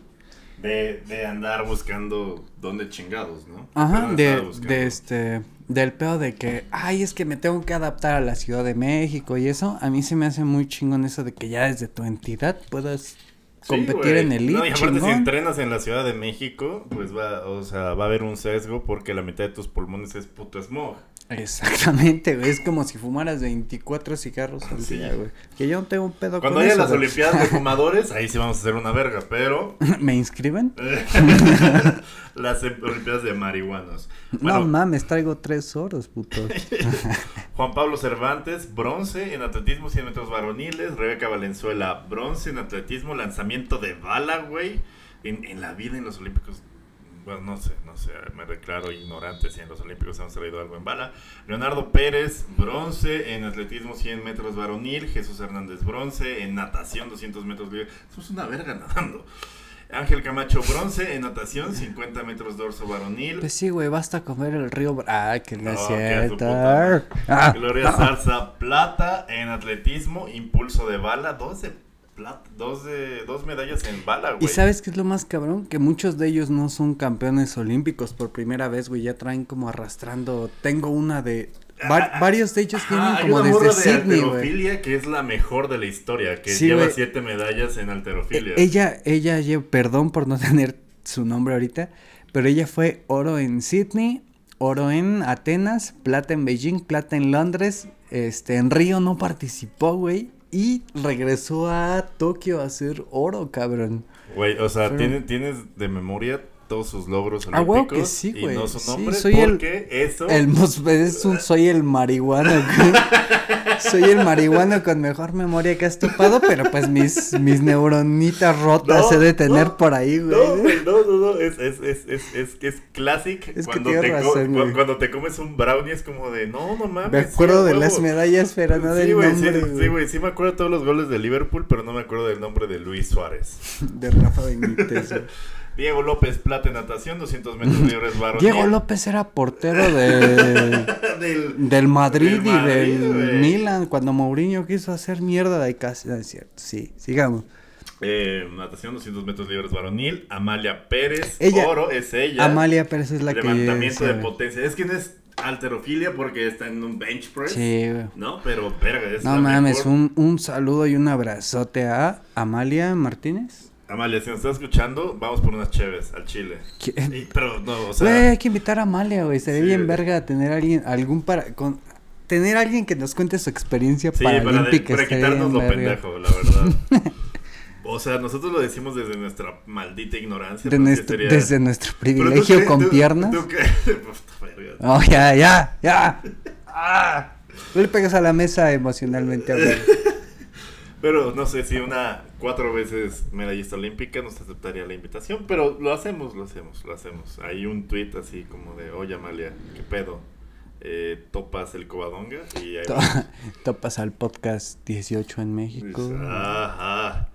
De, de andar buscando dónde chingados, ¿no? Ajá, de, de este... Del pedo de que, ay, es que me tengo que adaptar a la Ciudad de México y eso, a mí se me hace muy chingón eso de que ya desde tu entidad puedas Sí, competir en el No, y aparte si entrenas en la Ciudad de México, pues va, o sea, va a haber un sesgo porque la mitad de tus pulmones es puto smog. Exactamente, güey. Es como si fumaras 24 cigarros al Sí. día, güey. Que yo no tengo un pedo Cuando con haya eso, las güey. Olimpiadas de fumadores, ahí sí vamos a hacer una verga, pero ¿Me inscriben? las Olimpiadas de marihuanos. no mames, traigo tres oros, puto. Juan Pablo Cervantes, bronce en atletismo 100 metros varoniles. Rebeca Valenzuela, bronce en atletismo, lanzamiento de bala, güey. En, en la vida en los Olímpicos. Bueno, no sé, no sé, me declaro ignorante si en los Olímpicos hemos traído algo en bala. Leonardo Pérez, bronce en atletismo 100 metros varonil. Jesús Hernández, bronce en natación 200 metros libre. Somos una verga nadando. Ángel Camacho, bronce en natación 50 metros dorso varonil. Pues sí, güey, basta comer el río. Ah, que no es No, su cierto. Ah, Gloria Zarza, plata en atletismo, impulso de bala, dos de plata, dos de dos medallas en bala, güey. Y sabes qué es lo más cabrón? Que muchos de ellos no son campeones olímpicos por primera vez, güey. Ya traen como arrastrando. Tengo una de. va- varios de ellos vienen Ah, como una desde de Sydney, güey. alterofilia que es la mejor de la historia, que Sí, lleva siete medallas en alterofilia. E- Ella, ella, perdón por no tener su nombre ahorita, pero ella fue oro en Sydney, oro en Atenas, plata en Beijing, plata en Londres, este, en Río no participó, güey, y regresó a Tokio a hacer oro, cabrón. Güey, o sea, Pero- tienes, tienes de memoria todos sus logros Ah, olímpicos huevo que sí, y güey. no su Sí, nombre soy el- eso El es un, soy el marihuano, güey. Soy el marihuano con mejor memoria que has topado, pero pues mis, mis neuronitas rotas No, he de tener no, por ahí, güey. No, güey, no, no, no, es, es, es, es, es, es classic Es que cuando, tienes te razón, güey. cuando te comes un brownie es como de, no, no mames. Me sí, acuerdo de huevo". las medallas, pero no del sí, güey, sí, nombre, sí, güey. güey, sí me acuerdo de todos los goles de Liverpool, pero no me acuerdo del nombre de Luis Suárez. De Rafa Benítez. güey. Diego López, plata en natación, 200 metros libres varonil. Diego López era portero de, Del- del Madrid Del y del Madrid, güey. Milan cuando Mourinho quiso hacer mierda de casa. No es cierto, sí, sigamos. Eh, natación 200 metros libres varonil. Amalia Pérez. Ella- oro es ella. Amalia Pérez es la que... Levantamiento de sabe. potencia. Es que no es alterofilia porque está en un bench press. Sí, güey. No, pero verga, es No mames, un, un saludo y un abrazote a Amalia Martínez. Amalia, si nos estás escuchando, vamos por unas cheves al chile. ¿Qué- Y- pero no, o Güey, sea. hay que invitar a Amalia, güey. Sería Sí, bien güey. verga tener a alguien, algún para... Con, tener a alguien que nos cuente su experiencia Sí, para, de- paralímpica. para estaría quitarnos lo verga. pendejo, la verdad. O sea, nosotros lo decimos desde nuestra maldita ignorancia. De pero sí nuestro- sería- Desde nuestro tú privilegio con tú- piernas. tú. Oh, ya, ya, ya. Ah. No le pegas a la mesa emocionalmente hablando. Pero no sé si una cuatro veces medallista olímpica nos aceptaría la invitación, pero lo hacemos, lo hacemos, lo hacemos. Hay un tweet así como de, oye Amalia, ¿qué pedo? Eh, topas el cobadonga y ahí. Topas al podcast 18 en México. Ajá.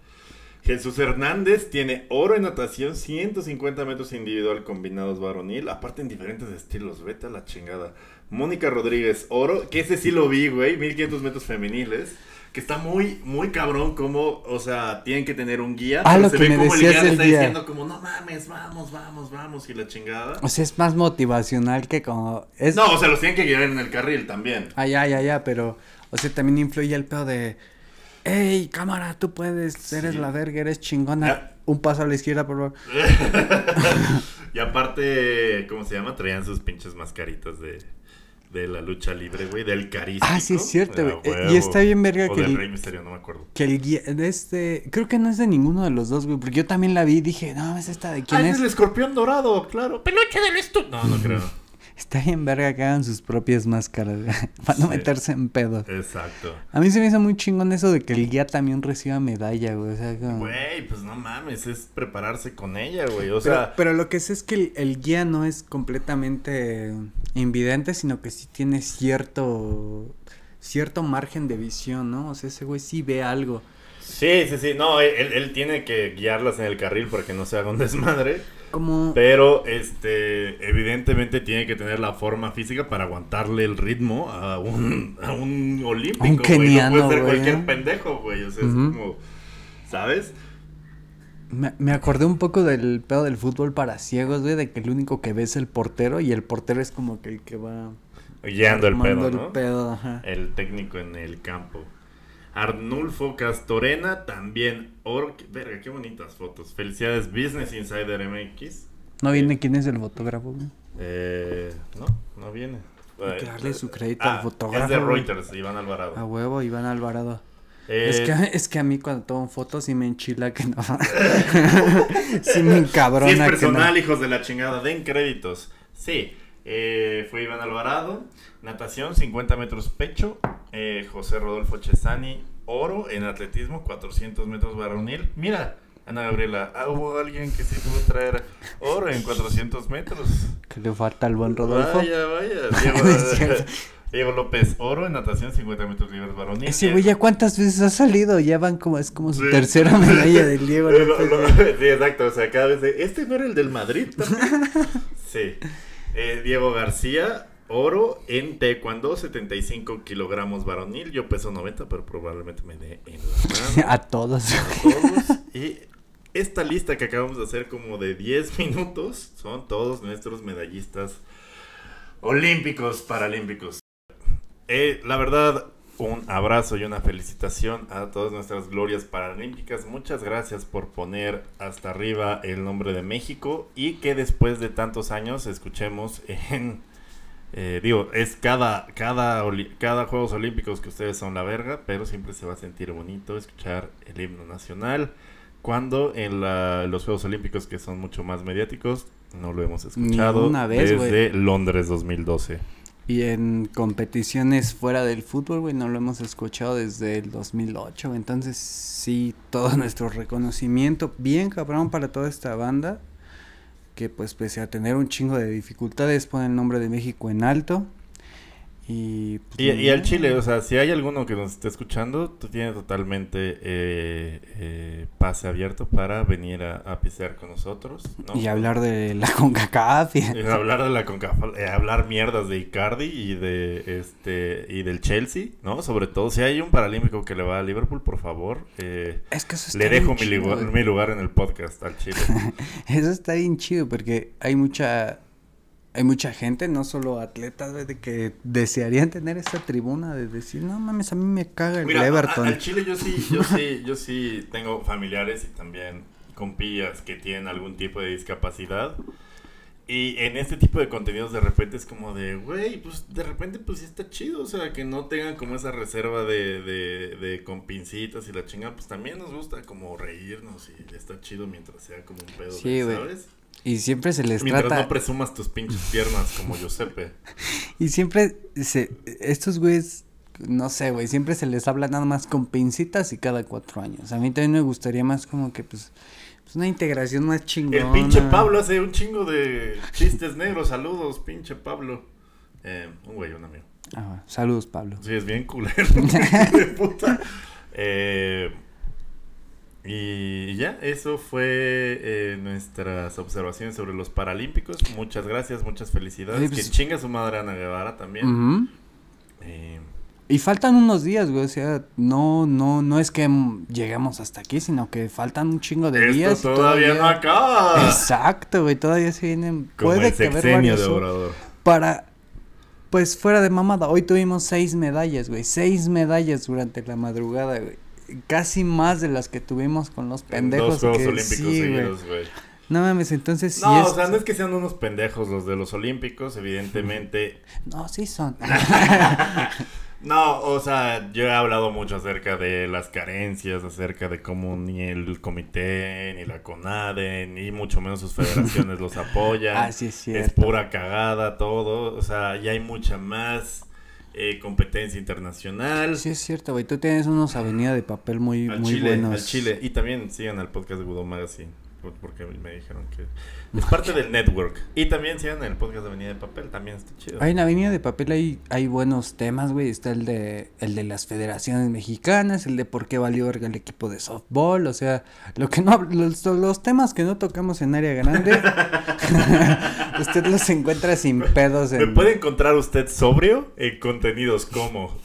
Jesús Hernández tiene oro en natación, 150 metros individual combinados varonil, aparte en diferentes estilos, vete a la chingada. Mónica Rodríguez, oro, que ese sí lo vi, güey, 1500 metros femeniles, que está muy, muy cabrón como, o sea, tienen que tener un guía, Ah, lo se que ve me como el decías guía le del está guía. diciendo como, no mames, vamos, vamos, vamos, y la chingada. O sea, es más motivacional que como... Es... No, o sea, los tienen que guiar en el carril también. Ah, ya, ya, ya, pero... O sea, también influye el pedo de... Ey, cámara, tú puedes, eres Sí. la verga, eres chingona. Ya. Un paso a la izquierda, por favor. y aparte, ¿cómo se llama? Traían sus pinches mascaritas de, de la lucha libre, güey, del carístico. Ah, sí, es cierto, güey. Ah, Eh, y está bien verga o que del el- Rey Misterio, no me acuerdo. Que el guía de este... Creo que no es de ninguno de los dos, güey. Porque yo también la vi y dije, no, es esta de quién Ah, es. el escorpión dorado, claro. Peluche del estudio. No, no creo. Está bien verga que hagan sus propias máscaras, Para no Sí. meterse en pedo. Exacto. A mí se me hizo muy chingón eso de que el guía también reciba medalla, güey. O sea, como... Güey, pues no mames, es prepararse con ella, güey. O Pero, sea, pero lo que sé es que el, el guía no es completamente invidente, sino que sí tiene cierto cierto margen de visión, ¿no? O sea, ese güey sí ve algo. sí, sí, sí. No, él, él tiene que guiarlas en el carril para que no se haga un desmadre. Como Pero, este, evidentemente tiene que tener la forma física para aguantarle el ritmo a un, a un olímpico, un güey. keniano, no puede ser güey, cualquier ¿eh? pendejo, güey. O sea, es como, ¿sabes? me, me acordé un poco del pedo del fútbol para ciegos, güey, de que el único que ve es el portero y el portero es como que el que va Guiando el pedo, ¿no? el pedo, ajá. El técnico en el campo. Arnulfo Castorena, también qué- Verga, qué bonitas fotos. Felicidades, Business Insider MX. No viene quién es el fotógrafo, güey. Eh, no, no viene. Hay que Eh, darle su crédito ah, al fotógrafo, Es de güey. Reuters, Iván Alvarado. A huevo, Iván Alvarado. Eh, Es que, es que a mí cuando tomo fotos sí me enchila que no. sí me encabrona Si es que personal, no. hijos de la chingada, den créditos. Sí, eh, fue Iván Alvarado, natación 50 metros pecho, eh, José Rodolfo Chesani, oro en atletismo 400 metros varonil. Mira, Ana Gabriela, ah, hubo alguien que sí pudo traer oro en 400 metros. Que le falta al buen Rodolfo. Vaya, vaya. Diego. Diego López, oro en natación 50 metros libres varonil. Ese güey ya cuántas veces ha salido, ya van como, es como su Sí. tercera medalla del Diego López. sí, exacto. O sea, cada vez. de, ¿Este no era el del Madrid también? Sí. Eh, Diego García, oro en taekwondo, 75 kilogramos varonil. Yo peso 90, pero probablemente me dé en la mano. A todos. A todos. Y esta lista que acabamos de hacer, como de 10 minutos, son todos nuestros medallistas olímpicos, paralímpicos. Eh, la verdad, un abrazo y una felicitación a todas nuestras glorias paralímpicas. Muchas gracias por poner hasta arriba el nombre de México y que después de tantos años escuchemos en... eh, digo, es cada, cada, cada Juegos Olímpicos que ustedes son la verga, pero siempre se va a sentir bonito escuchar el himno nacional. Cuando en la- los Juegos Olímpicos, que son mucho más mediáticos, no lo hemos escuchado Ninguna vez, desde Londres 2012. Y en competiciones fuera del fútbol, güey, no lo hemos escuchado desde el 2008. güey. Entonces, sí, todo nuestro reconocimiento, bien cabrón para toda esta banda, que pues pese a tener un chingo de dificultades, pone el nombre de México en alto. Y, pues, Y, y al. Chile, o sea, si hay alguno que nos esté escuchando, tú tienes totalmente eh, eh, pase abierto para venir a, a pisear con nosotros, ¿no? Y hablar de la CONCACAF. y- hablar de la CONCACAF, eh, hablar mierdas de Icardi y de este y del Chelsea, ¿no? Sobre todo si hay un paralímpico que le va a Liverpool, por favor, eh, Es que eso está le dejo bien mi, chido, lugar, mi lugar en el podcast al Chile. Eso está bien chido porque hay mucha hay mucha gente, no solo atletas, de que desearían tener esta tribuna de decir, no mames, a mí me caga el Mira, Everton. al Chile yo sí, yo sí, yo sí tengo familiares y también compillas que tienen algún tipo de discapacidad. Y en este tipo de contenidos de repente es como de, güey, pues de repente pues sí está chido, o sea, que no tengan como esa reserva de, de, de con pincitas y la chinga, pues también nos gusta como reírnos y está chido mientras sea como un pedo, Sí, güey. Y siempre se les Mientras trata no presumas tus pinches piernas como Giuseppe. y siempre se estos güeyes no sé, güey, siempre se les habla nada más con pincitas y cada cuatro años. A mí también me gustaría más como que pues, pues una integración más chingona. El pinche Pablo hace un chingo de chistes negros. Saludos, pinche Pablo. Eh, un güey, un amigo. Ah. Saludos, Pablo. Sí, es bien culero. de puta. Eh, y ya, eso fue eh, nuestras observaciones sobre los Paralímpicos. Muchas gracias, muchas felicidades. Pues- que chinga su madre Ana Guevara también. Eh, Y faltan unos días, güey, o sea, no, no, no es que lleguemos hasta aquí, sino que faltan un chingo de días. esto y todavía, no acaba. Exacto, güey, todavía se vienen, Como puede el que haber varios de Obrador. para, pues fuera de mamada, hoy tuvimos seis medallas, güey, seis medallas durante la madrugada, güey, casi más de las que tuvimos con los En pendejos Dos Juegos que Olímpicos sí, seguidos, güey. No mames, entonces sí No, es- o sea, no es que sean unos pendejos los de los Olímpicos, evidentemente. No, sí son. No, o sea, yo he hablado mucho acerca de las carencias, acerca de cómo ni el comité, ni la CONADE, ni mucho menos sus federaciones los apoyan. ah, sí es es pura cagada todo, o sea, ya hay mucha más eh, competencia internacional. Sí es cierto, güey, tú tienes unos avenidas de papel muy, al muy Chile, buenos. al Chile. Y también sigan al podcast de Budo Magazine, porque me dijeron que es parte del network. Y también sigan el podcast de Avenida de Papel, también está chido. Hay en Avenida de Papel hay, hay buenos temas, güey. Está el de el de las federaciones mexicanas, el de por qué valió verga el equipo de softball, o sea, lo que no los, los temas que no tocamos en área grande, usted los encuentra sin pedos ¿Me en puede encontrar usted sobrio en contenidos como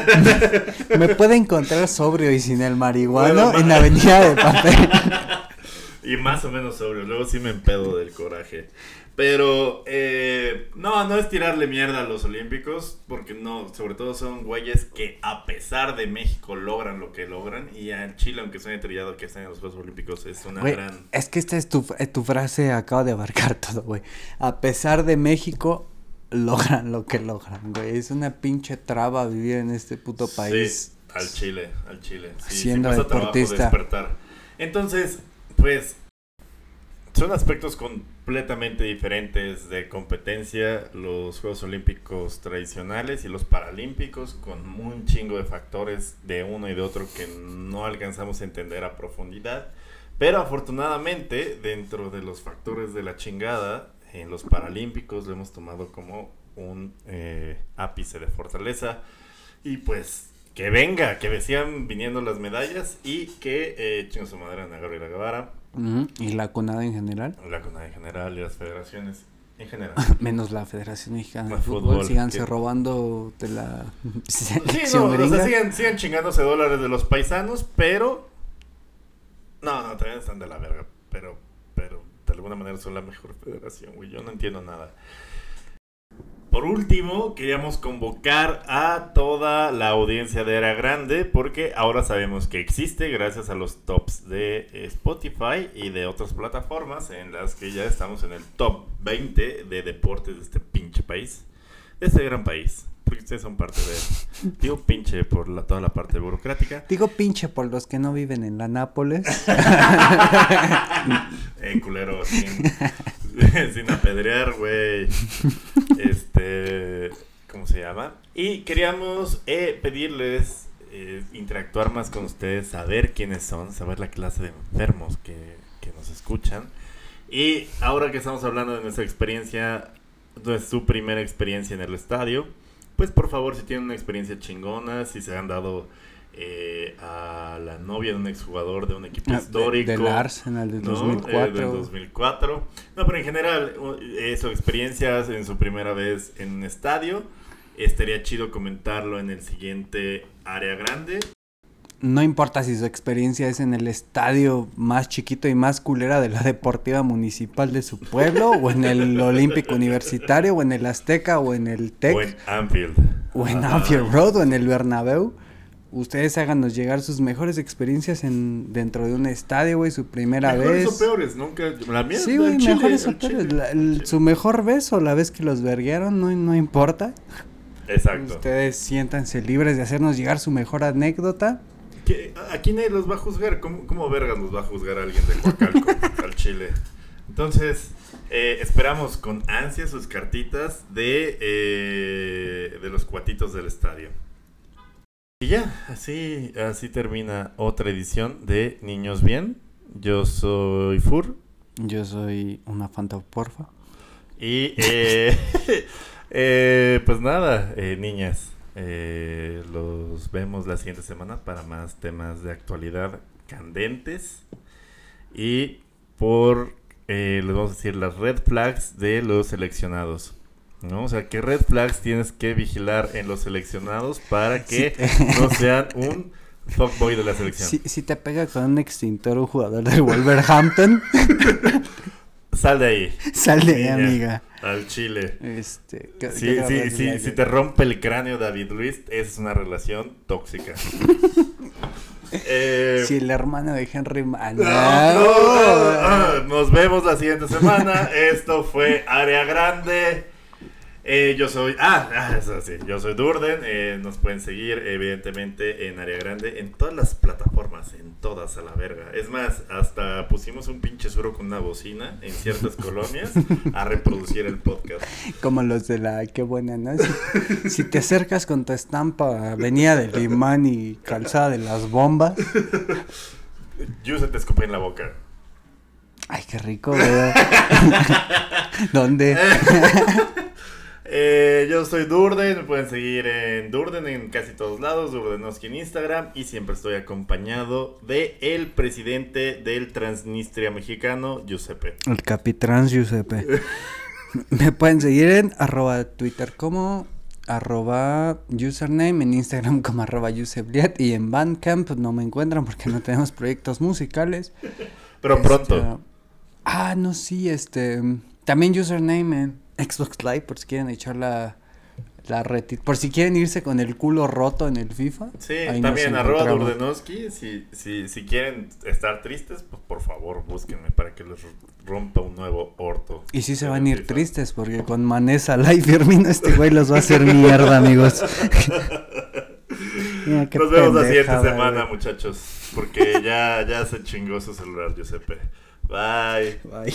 me puede encontrar sobrio y sin el marihuano Bueno, en Avenida de Papel. y más o menos sobrio? Luego sí me empedo del coraje. Pero eh, no, no es tirarle mierda a los olímpicos, porque no, sobre todo son güeyes que a pesar de México logran lo que logran y a Chile, aunque suene trillado que estén en los Juegos Olímpicos, es una Güey, gran... es que esta es tu, eh, tu frase acaba de abarcar todo, güey. A pesar de México logran lo que logran, güey. Es una pinche traba vivir en este puto país. Sí, al Chile, al Chile. Sí, Siendo deportista. despertar. Entonces, pues, son aspectos completamente diferentes de competencia, los Juegos Olímpicos tradicionales y los Paralímpicos, con un chingo de factores de uno y de otro que no alcanzamos a entender a profundidad. Pero afortunadamente, dentro de los factores de la chingada, en los Paralímpicos lo hemos tomado como un eh, ápice de fortaleza. Y pues que venga, que sigan viniendo las medallas y que eh, chingo su madre Ana Gabriela Guevara, Ujú, Y la CONADE en general. la CONADE en general y las federaciones en general. Menos la Federación Mexicana de Fútbol. fútbol, Síganse que- robando de la Sí, no, o sea, sigan, sigan chingándose dólares de los paisanos, pero... No, no, también están de la verga, pero, pero de alguna manera son la mejor federación, güey. Yo no entiendo nada. Por último, queríamos convocar a toda la audiencia de Era Grande porque ahora sabemos que existe gracias a los tops de Spotify y de otras plataformas en las que ya estamos en el top 20 de deportes de este pinche país, de este gran país, porque ustedes son parte de él. Digo pinche por la, toda la parte burocrática. Digo pinche por los que no viven en la Nápoles. Eh, culero, sin, sin apedrear, güey. Este, ¿cómo se llama? Y queríamos eh, pedirles eh, interactuar más con ustedes, saber quiénes son, saber la clase de enfermos que, que nos escuchan. Y ahora que estamos hablando de nuestra experiencia, de su primera experiencia en el estadio, pues por favor, si tienen una experiencia chingona, si se han dado eh, a la novia de un exjugador de un equipo Ah, de- histórico. del Arsenal del ¿no? 2004. Eh, del 2004. No, pero en general, u- eso, experiencias en su primera vez en un estadio. Estaría chido comentarlo en el siguiente área grande. No importa si su experiencia es en el estadio más chiquito y más culera de la Deportiva Municipal de su pueblo, o en el Olímpico Universitario, o en el Azteca, o en el TEC, O en Anfield. o en. Anfield Road, o en el Bernabéu. Ustedes háganos llegar sus mejores experiencias en dentro de un estadio, güey, su primera Mejores vez. o peores, nunca. La mía Sí, güey, Chile, mejores o peores. Chile, La- el su mejor beso, la vez que los verguearon, no, no importa. Exacto. Ustedes siéntanse libres de hacernos llegar su mejor anécdota. ¿Qué- Aquí nadie los va a juzgar. ¿Cómo, cómo vergas los va a juzgar a alguien de Coacalco al Chile? Entonces, eh, esperamos con ansia sus cartitas de, eh, de los cuatitos del estadio. Y ya, así, así termina otra edición de Niños Bien. Yo soy Fur. Yo soy una Fanta, porfa. Y eh, eh, pues nada, eh, niñas, eh, los vemos la siguiente semana para más temas de actualidad candentes. Y por, eh, les vamos a decir las red flags de los seleccionados. ¿No? O sea, ¿qué red flags tienes que vigilar en los seleccionados para que no sean un fuckboy de la selección? Si, si te pega con un extintor un jugador del Wolverhampton, Sal de ahí, sal de ahí, Niña. amiga. al chile. Este, ¿qué- Sí, qué sí, sí, si te rompe el cráneo David Luis, esa es una relación tóxica. Eh, Si el hermano de Henry Man. no, no, ah, nos vemos la siguiente semana. Esto fue Área Grande. Eh, yo soy. Ah, ah, eso sí. Yo soy Durden. Eh, nos pueden seguir, evidentemente, en Área Grande. En todas las plataformas. En todas a la verga. Es más, hasta pusimos un pinche suro con una bocina en ciertas colonias a reproducir el podcast. Como los de la. Qué buena, ¿no? Si, si te acercas con tu estampa a Avenida del Imán y Calzada de las Bombas. Yo se te escupí en la boca. Ay, qué rico, güey. ¿Dónde? Eh, yo soy Durden, me pueden seguir en Durden en casi todos lados, Durdenoski en Instagram y siempre estoy acompañado de el presidente del Transnistria mexicano, Giuseppe. El Capitrans Giuseppe. Me pueden seguir en arroba Twitter como arroba username, en Instagram como arroba Giuseppliat y en Bandcamp no me encuentran porque no tenemos proyectos musicales. Pero Este, pronto. Ah, no, sí, este. También username en Xbox Live por si quieren echar la, la reti- Por si quieren irse con el culo roto en el FIFA. Sí, también arroba. Durdenoski, si, si, si quieren estar tristes, pues por favor búsquenme para que les rompa un nuevo orto. Y sí se van a ir FIFA. tristes porque con Manesa Live Firmino este güey los va a hacer mierda, amigos. Mira, Nos vemos la siguiente semana, muchachos, porque ya, ya se chingó su celular, Giuseppe. Bye. Bye.